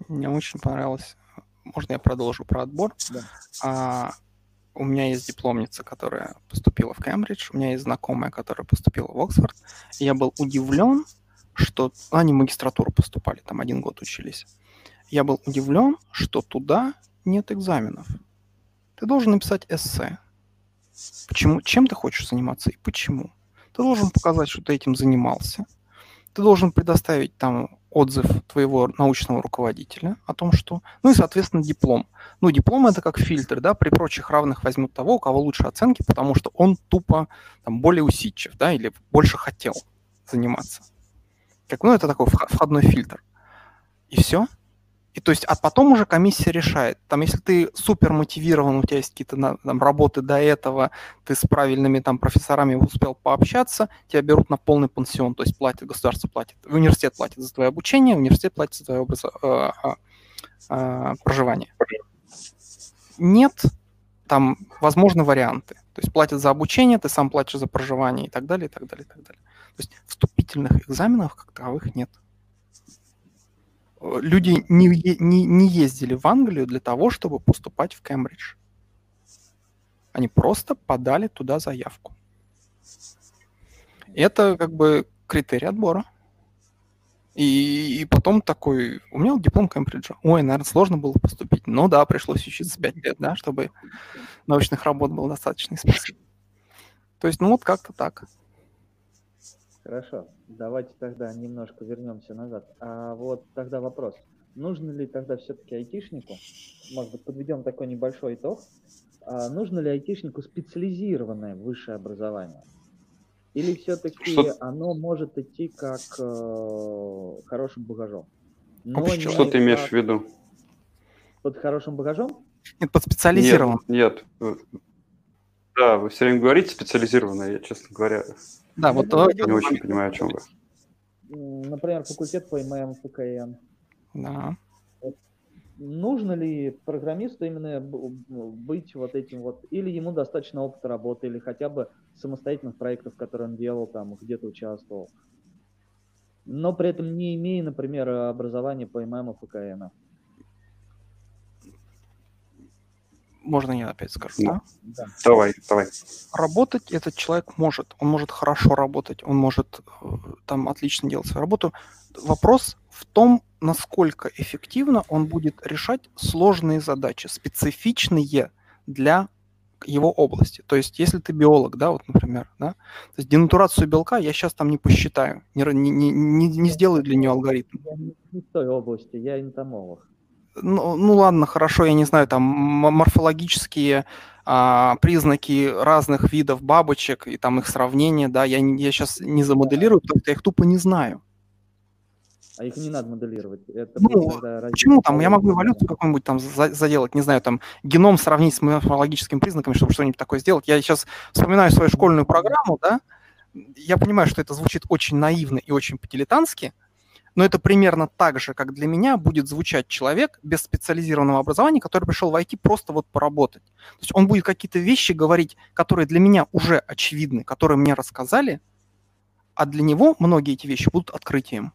Мне очень понравилось. Можно я продолжу про отбор? Да. А, у меня есть дипломница, которая поступила в Кембридж, у меня есть знакомая, которая поступила в Оксфорд. И я был удивлен, что они в магистратуру поступали, там один год учились. Я был удивлен, что туда нет экзаменов. Ты должен написать эссе. Почему, чем ты хочешь заниматься и почему? Ты должен показать, что ты этим занимался. Ты должен предоставить там отзыв твоего научного руководителя о том, что... Ну и, соответственно, диплом. Ну, диплом это как фильтр, да, при прочих равных возьмут того, у кого лучше оценки, потому что он тупо там более усидчив, да, или больше хотел заниматься. Как, ну, это такой входной фильтр. И все. И то есть, а потом уже комиссия решает. Там, если ты супер мотивирован, у тебя есть какие-то там, работы до этого, ты с правильными там профессорами успел пообщаться, тебя берут на полный пансион, то есть платят, государство платит, университет платит за твое обучение, университет платит за твое образ... э, э, проживание. Нет, там возможны варианты. То есть платят за обучение, ты сам платишь за проживание и так далее, и так далее, и так далее. То есть вступительных экзаменов как таковых нет люди не, не, не ездили в Англию для того, чтобы поступать в Кембридж. Они просто подали туда заявку. Это как бы критерий отбора. И, и потом такой, у меня вот диплом Кембриджа. Ой, наверное, сложно было поступить. Ну да, пришлось учиться 5 лет, да, чтобы научных работ было достаточно. То есть, ну вот как-то так. Хорошо, давайте тогда немножко вернемся назад. А вот тогда вопрос. Нужно ли тогда все-таки айтишнику, может быть, подведем такой небольшой итог, а нужно ли айтишнику специализированное высшее образование? Или все-таки что? оно может идти как э, хорошим багажом? Но что ты имеешь в виду? Под хорошим багажом? Нет, под специализированным. Нет, нет. Да, вы все время говорите специализированное, я, честно говоря, да, вот то... Не очень понимаю, о чем вы. Например, факультет по ММ, ФКН. Да. Нужно ли программисту именно быть вот этим вот, или ему достаточно опыта работы, или хотя бы самостоятельных проектов, которые он делал, там где-то участвовал, но при этом не имея, например, образования по ММ и ФКН. Можно я опять скажу, да? да? Давай, давай. Работать этот человек может. Он может хорошо работать, он может э, там отлично делать свою работу. Вопрос в том, насколько эффективно он будет решать сложные задачи, специфичные для его области. То есть, если ты биолог, да, вот, например, да, то есть денатурацию белка я сейчас там не посчитаю, не, не, не, не сделаю для нее алгоритм. Я не в той области, я энтомолог ну, ну ладно, хорошо, я не знаю, там морфологические а, признаки разных видов бабочек и там их сравнение, да, я, я сейчас не замоделирую, потому что я их тупо не знаю. А их не надо моделировать. Это ну, почему там? Я могу эволюцию какую-нибудь там заделать, не знаю, там геном сравнить с морфологическими признаками, чтобы что-нибудь такое сделать. Я сейчас вспоминаю свою школьную программу, да, я понимаю, что это звучит очень наивно и очень по-дилетантски, но это примерно так же, как для меня будет звучать человек без специализированного образования, который пришел в IT просто вот поработать. То есть он будет какие-то вещи говорить, которые для меня уже очевидны, которые мне рассказали, а для него многие эти вещи будут открытием.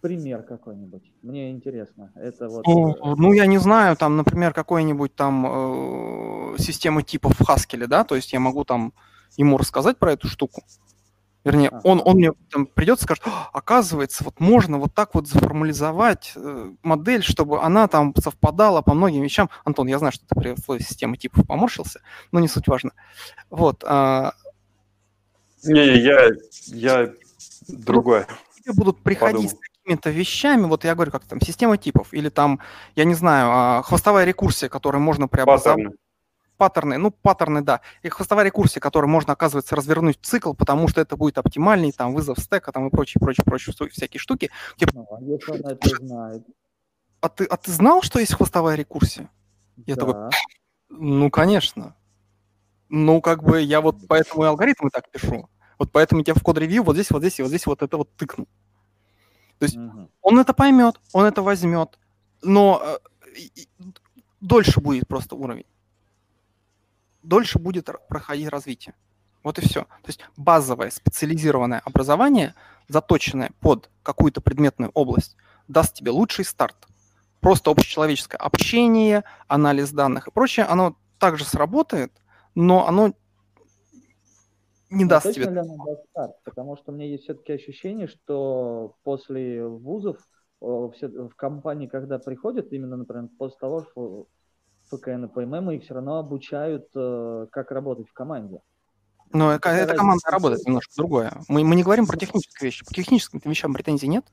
Пример какой-нибудь. Мне интересно. Это вот... Ну, ну я не знаю, там, например, какой-нибудь там э, системы типов в Haskell, да, то есть я могу там ему рассказать про эту штуку, Вернее, он, он мне там придет и скажет, оказывается, вот можно вот так вот заформализовать э, модель, чтобы она там совпадала по многим вещам. Антон, я знаю, что ты при условии системы типов поморщился, но не суть важно. Вот. А... Не, я, я другое. Тебе будут приходить Подумал. с какими-то вещами, вот я говорю, как там, система типов, или там, я не знаю, а, хвостовая рекурсия, которую можно преобразовать. Паттерны паттерны, ну, паттерны, да, и хвостовая рекурсия, которую можно, оказывается, развернуть цикл, потому что это будет оптимальней, там, вызов стека, там, и прочие, прочие, прочие всякие штуки. Ну, а если он это знает? А ты, а ты знал, что есть хвостовая рекурсия? Я да. такой, ну, конечно. Ну, как бы я вот поэтому и алгоритмы так пишу. Вот поэтому я в код-ревью вот здесь, вот здесь и вот здесь вот это вот тыкну. То есть угу. он это поймет, он это возьмет, но э, дольше будет просто уровень. Дольше будет проходить развитие. Вот и все. То есть базовое специализированное образование, заточенное под какую-то предметную область, даст тебе лучший старт. Просто общечеловеческое общение, анализ данных и прочее, оно также сработает, но оно не даст точно тебе... ли оно даст старт? Потому что меня есть все-таки ощущение, что после вузов все- в компании, когда приходят, именно, например, после того, что ФКН и ПММ, их все равно обучают, э, как работать в команде. Но это, это команда работает немножко другое. Мы, мы не говорим про технические вещи. По техническим вещам претензий нет.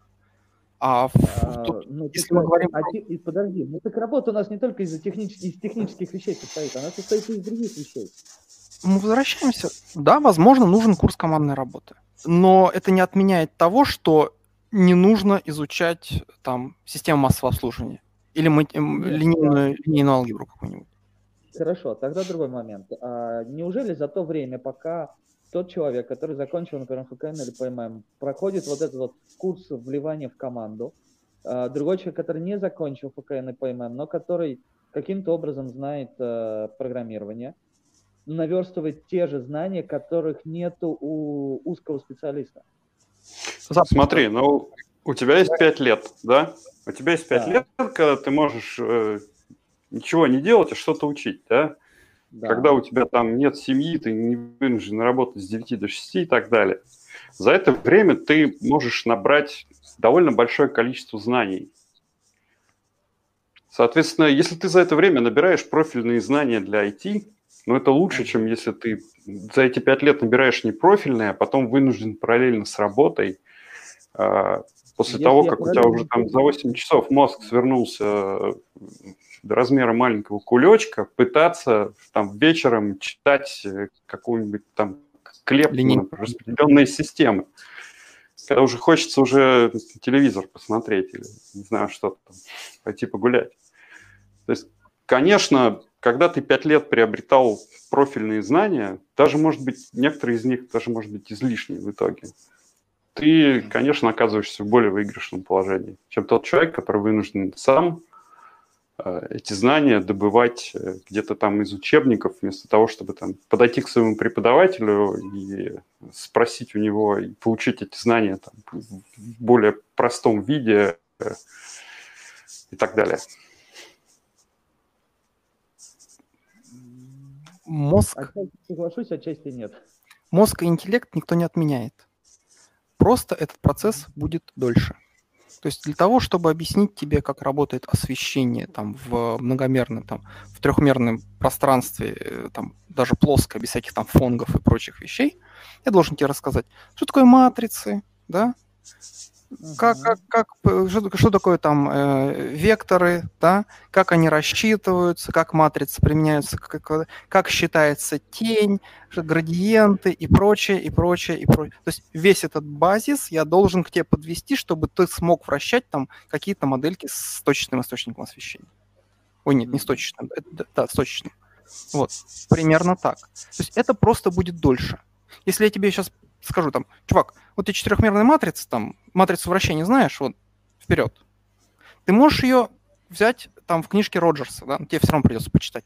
А, в- А, тут- ну, если мы говорим а про- подожди, ну так работа у нас не только из-за технических, из технических вещей состоит, она состоит и из других вещей. мы возвращаемся. Да, возможно, нужен курс командной работы. Но это не отменяет того, что не нужно изучать там систему массового обслуживания или мы, линейную, линейную алгебру какую-нибудь. Хорошо, тогда другой момент. А неужели за то время, пока тот человек, который закончил, например, ФКН или ПММ, проходит вот этот вот курс вливания в команду, а другой человек, который не закончил ФКН и ПММ, но который каким-то образом знает э, программирование, наверстывает те же знания, которых нету у узкого специалиста. Смотри, ну, у тебя есть 5 лет, да? У тебя есть 5 Да. лет, когда ты можешь э, ничего не делать, а что-то учить, да? Да. Когда у тебя там нет семьи, ты не вынужден работать с 9 до 6 и так далее. За это время ты можешь набрать довольно большое количество знаний. Соответственно, если ты за это время набираешь профильные знания для IT, ну это лучше, чем если ты за эти пять лет набираешь не профильные, а потом вынужден параллельно с работой, а, после Если того, я как у тебя уже там за 8 часов мозг свернулся э, до размера маленького кулечка, пытаться там вечером читать э, какую-нибудь там клепку Линейку. на распределенные системы. Когда уже хочется уже телевизор посмотреть или, не знаю, что там, пойти погулять. То есть, конечно, когда ты пять лет приобретал профильные знания, даже, может быть, некоторые из них даже, может быть, излишние в итоге, ты, конечно, оказываешься в более выигрышном положении, чем тот человек, который вынужден сам э, эти знания добывать э, где-то там из учебников, вместо того, чтобы там подойти к своему преподавателю и спросить у него и получить эти знания там, в более простом виде э, и так далее. Мозг, Отчасти соглашусь, отчасти нет. мозг и интеллект никто не отменяет. Просто этот процесс будет дольше. То есть для того, чтобы объяснить тебе, как работает освещение там, в многомерном, там, в трехмерном пространстве, э, там, даже плоское, без всяких там фонгов и прочих вещей, я должен тебе рассказать, что такое матрицы, да, как, как, как, э, что, что такое там э, векторы, да, как они рассчитываются, как матрицы применяются, как, как- как считается тень, градиенты и прочее, и прочее, и прочее. То есть весь этот базис я должен к тебе подвести, чтобы ты смог вращать там какие-то модельки с точечным источником освещения. Ой, нет, не с точечным, это- да, да, с точечным. Вот, примерно так. То есть это просто будет дольше. Если я тебе сейчас скажу там, чувак, вот эти четырехмерные матрицы, там, матрицу вращения знаешь, вот, вперед. Ты можешь ее взять там в книжке Роджерса, да, тебе все равно придется почитать.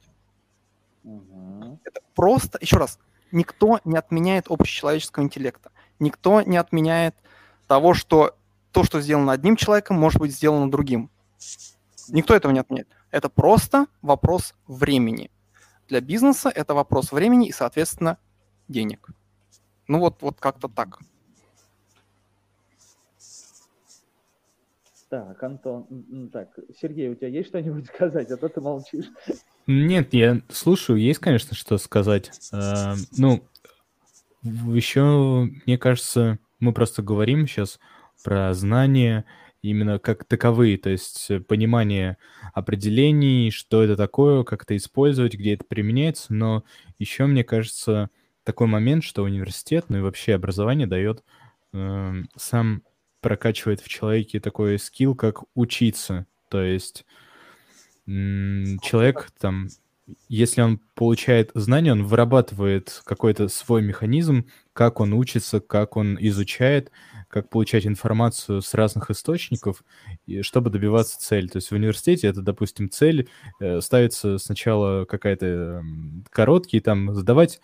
Мгм. Это просто, еще раз, никто не отменяет общечеловеческого интеллекта. Никто не отменяет того, что то, что сделано одним человеком, может быть сделано другим. Никто этого не отменяет. Это просто вопрос времени. Для бизнеса это вопрос времени и, соответственно, денег. Ну вот, вот как-то так. Так, Антон, так, Сергей, у тебя есть что-нибудь сказать, а то ты молчишь. Нет, я слушаю, есть, конечно, что сказать. А, Ну, еще, мне кажется, мы просто говорим сейчас про знания именно как таковые, то есть э, понимание определений, что это такое, как это использовать, где это применяется, но еще, мне кажется, такой момент, что университет, ну и вообще образование дает, эм, сам прокачивает в человеке такой скилл, как учиться, то есть м, человек там, если он получает знания, он вырабатывает какой-то свой механизм, как он учится, как он изучает, как получать информацию с разных источников, и чтобы добиваться цели. То есть в университете это, допустим, цель э, ставится сначала какая-то э, короткий, там, сдавать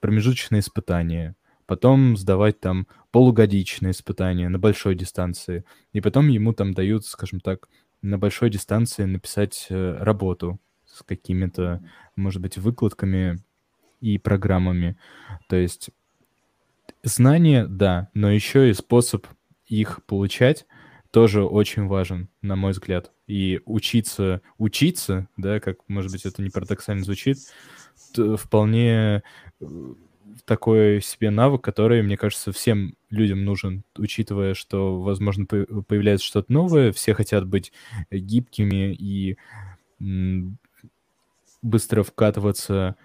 промежуточные испытания, потом сдавать там полугодичные испытания на большой дистанции, и потом ему там дают, скажем так, на большой дистанции написать э, работу с какими-то, может быть, выкладками и программами. То есть знания, да, но еще и способ их получать тоже очень важен, на мой взгляд. И учиться, учиться, да, как, может быть, это не парадоксально звучит, вполне такой себе навык, который, мне кажется, всем людям нужен, учитывая, что, возможно, появляется что-то новое, все хотят быть гибкими и быстро вкатываться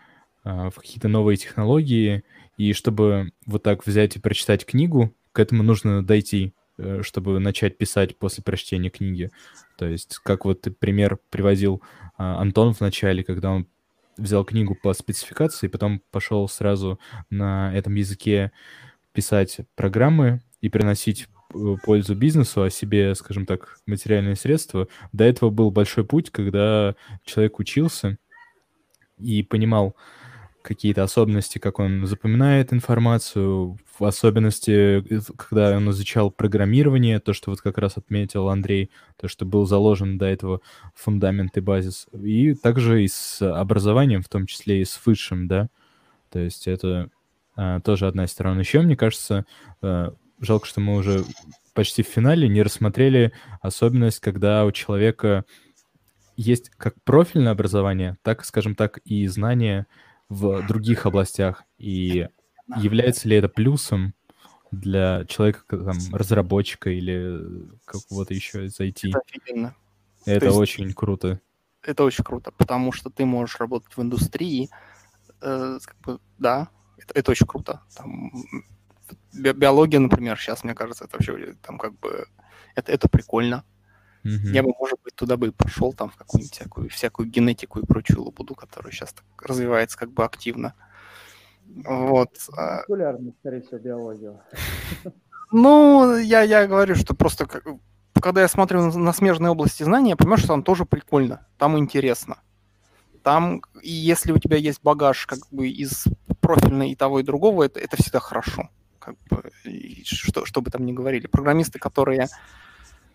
а, в какие-то новые технологии, и чтобы вот так взять и прочитать книгу, к этому нужно дойти, э, чтобы начать писать после прочтения книги. То есть, как вот пример приводил а, Антон в начале, когда он взял книгу по спецификации, потом пошел сразу на этом языке писать программы и приносить э, пользу бизнесу, а себе, скажем так, материальные средства. До этого был большой путь, когда человек учился и понимал, какие-то особенности, как он запоминает информацию, в особенности, э, когда он изучал программирование, то, что вот как раз отметил Андрей, то, что был заложен до этого фундамент и базис, и также и с образованием, в том числе и с высшим, да, то есть это а, тоже одна из сторон. Еще, мне кажется, а, жалко, что мы уже почти в финале не рассмотрели особенность, когда у человека есть как профильное образование, так, скажем так, и знания в других областях, и является ли это плюсом для человека, там, разработчика или какого-то еще из IT? Это офигенно. Это есть, очень круто. Это очень круто, потому что ты можешь работать в индустрии, э, как бы, да, это, это очень круто. Там, би биология, например, сейчас, мне кажется, это вообще там как бы это, это прикольно. Mm-hmm. Я бы, может быть, туда бы и пошел, там, в какую-нибудь всякую, всякую генетику и прочую лабуду, которая сейчас так развивается как бы активно. Вот. А Популярно, скорее всего, биологию. Ну, я, я говорю, что просто когда я смотрю на, на смежные области знаний, я понимаю, что там тоже прикольно, там интересно. Там, и если у тебя есть багаж как бы из профильной и того, и другого, это, это всегда хорошо. Как бы, что, что бы там ни говорили. Программисты, которые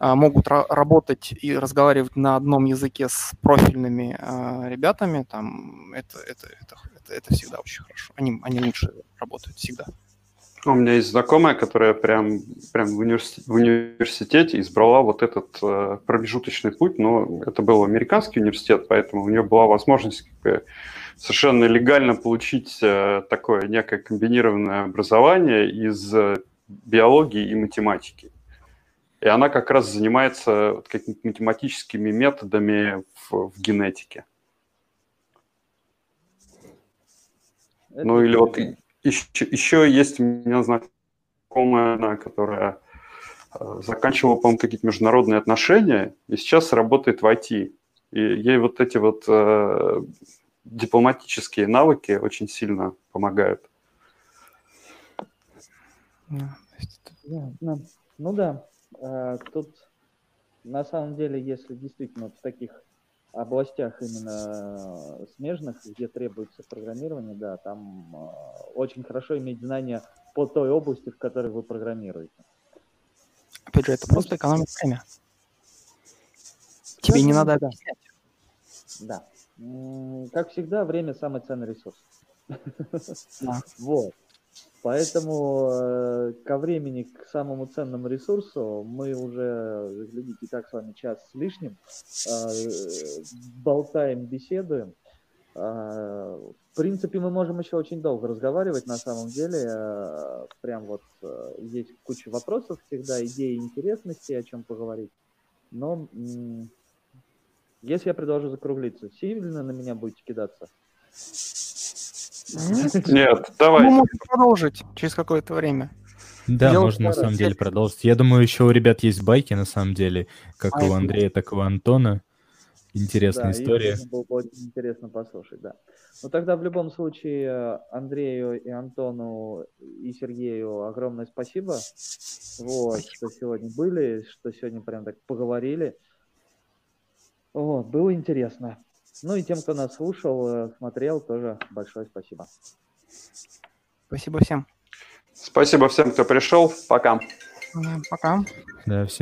могут работать и разговаривать на одном языке с профильными а, ребятами, там это, это, это, это, это всегда очень хорошо. Они, они лучше работают всегда. У меня есть знакомая, которая прям, прям в, университете, в университете избрала вот этот э, промежуточный путь, но это был американский университет, поэтому у нее была возможность как бы, совершенно легально получить э, такое некое комбинированное образование из э, биологии и математики. И она как раз занимается вот какими-то математическими методами в, в генетике. Это ну или вот еще, еще есть у меня знакомая, которая э, заканчивала, по-моему, какие-то международные отношения и сейчас работает в IT. И ей вот эти вот э, дипломатические навыки очень сильно помогают. Ну, ну да, тут на самом деле, если действительно в таких областях именно смежных, где требуется программирование, да, там э, очень хорошо иметь знания по той области, в которой вы программируете. Опять же, это ну, просто экономит время. Тебе не надо да. объяснять. Да. Как всегда, время самый ценный ресурс. Да. Вот. Поэтому э, ко времени, к самому ценному ресурсу, мы уже, глядите, как с вами час с лишним, э, болтаем, беседуем. Э, в принципе, мы можем еще очень долго разговаривать, на самом деле. Э, прям вот э, есть куча вопросов всегда, идеи, интересности, о чем поговорить. Но э, если я предложу закруглиться, сильно на меня будете кидаться? Нет, давай. Мы можем продолжить через какое-то время. Да, Делать можно на самом деле продолжить. Я думаю, еще у ребят есть байки, на самом деле, как а у Андрея, так и у Антона. интересная да, история. было бы очень интересно послушать, да. Ну тогда в любом случае Андрею и Антону и Сергею огромное спасибо, вот, что сегодня были, что сегодня прям так поговорили. Вот, было интересно. Ну и тем, кто нас слушал, э, смотрел, тоже большое спасибо. Спасибо всем. Спасибо всем, кто пришел. Пока. Пока. Да, всем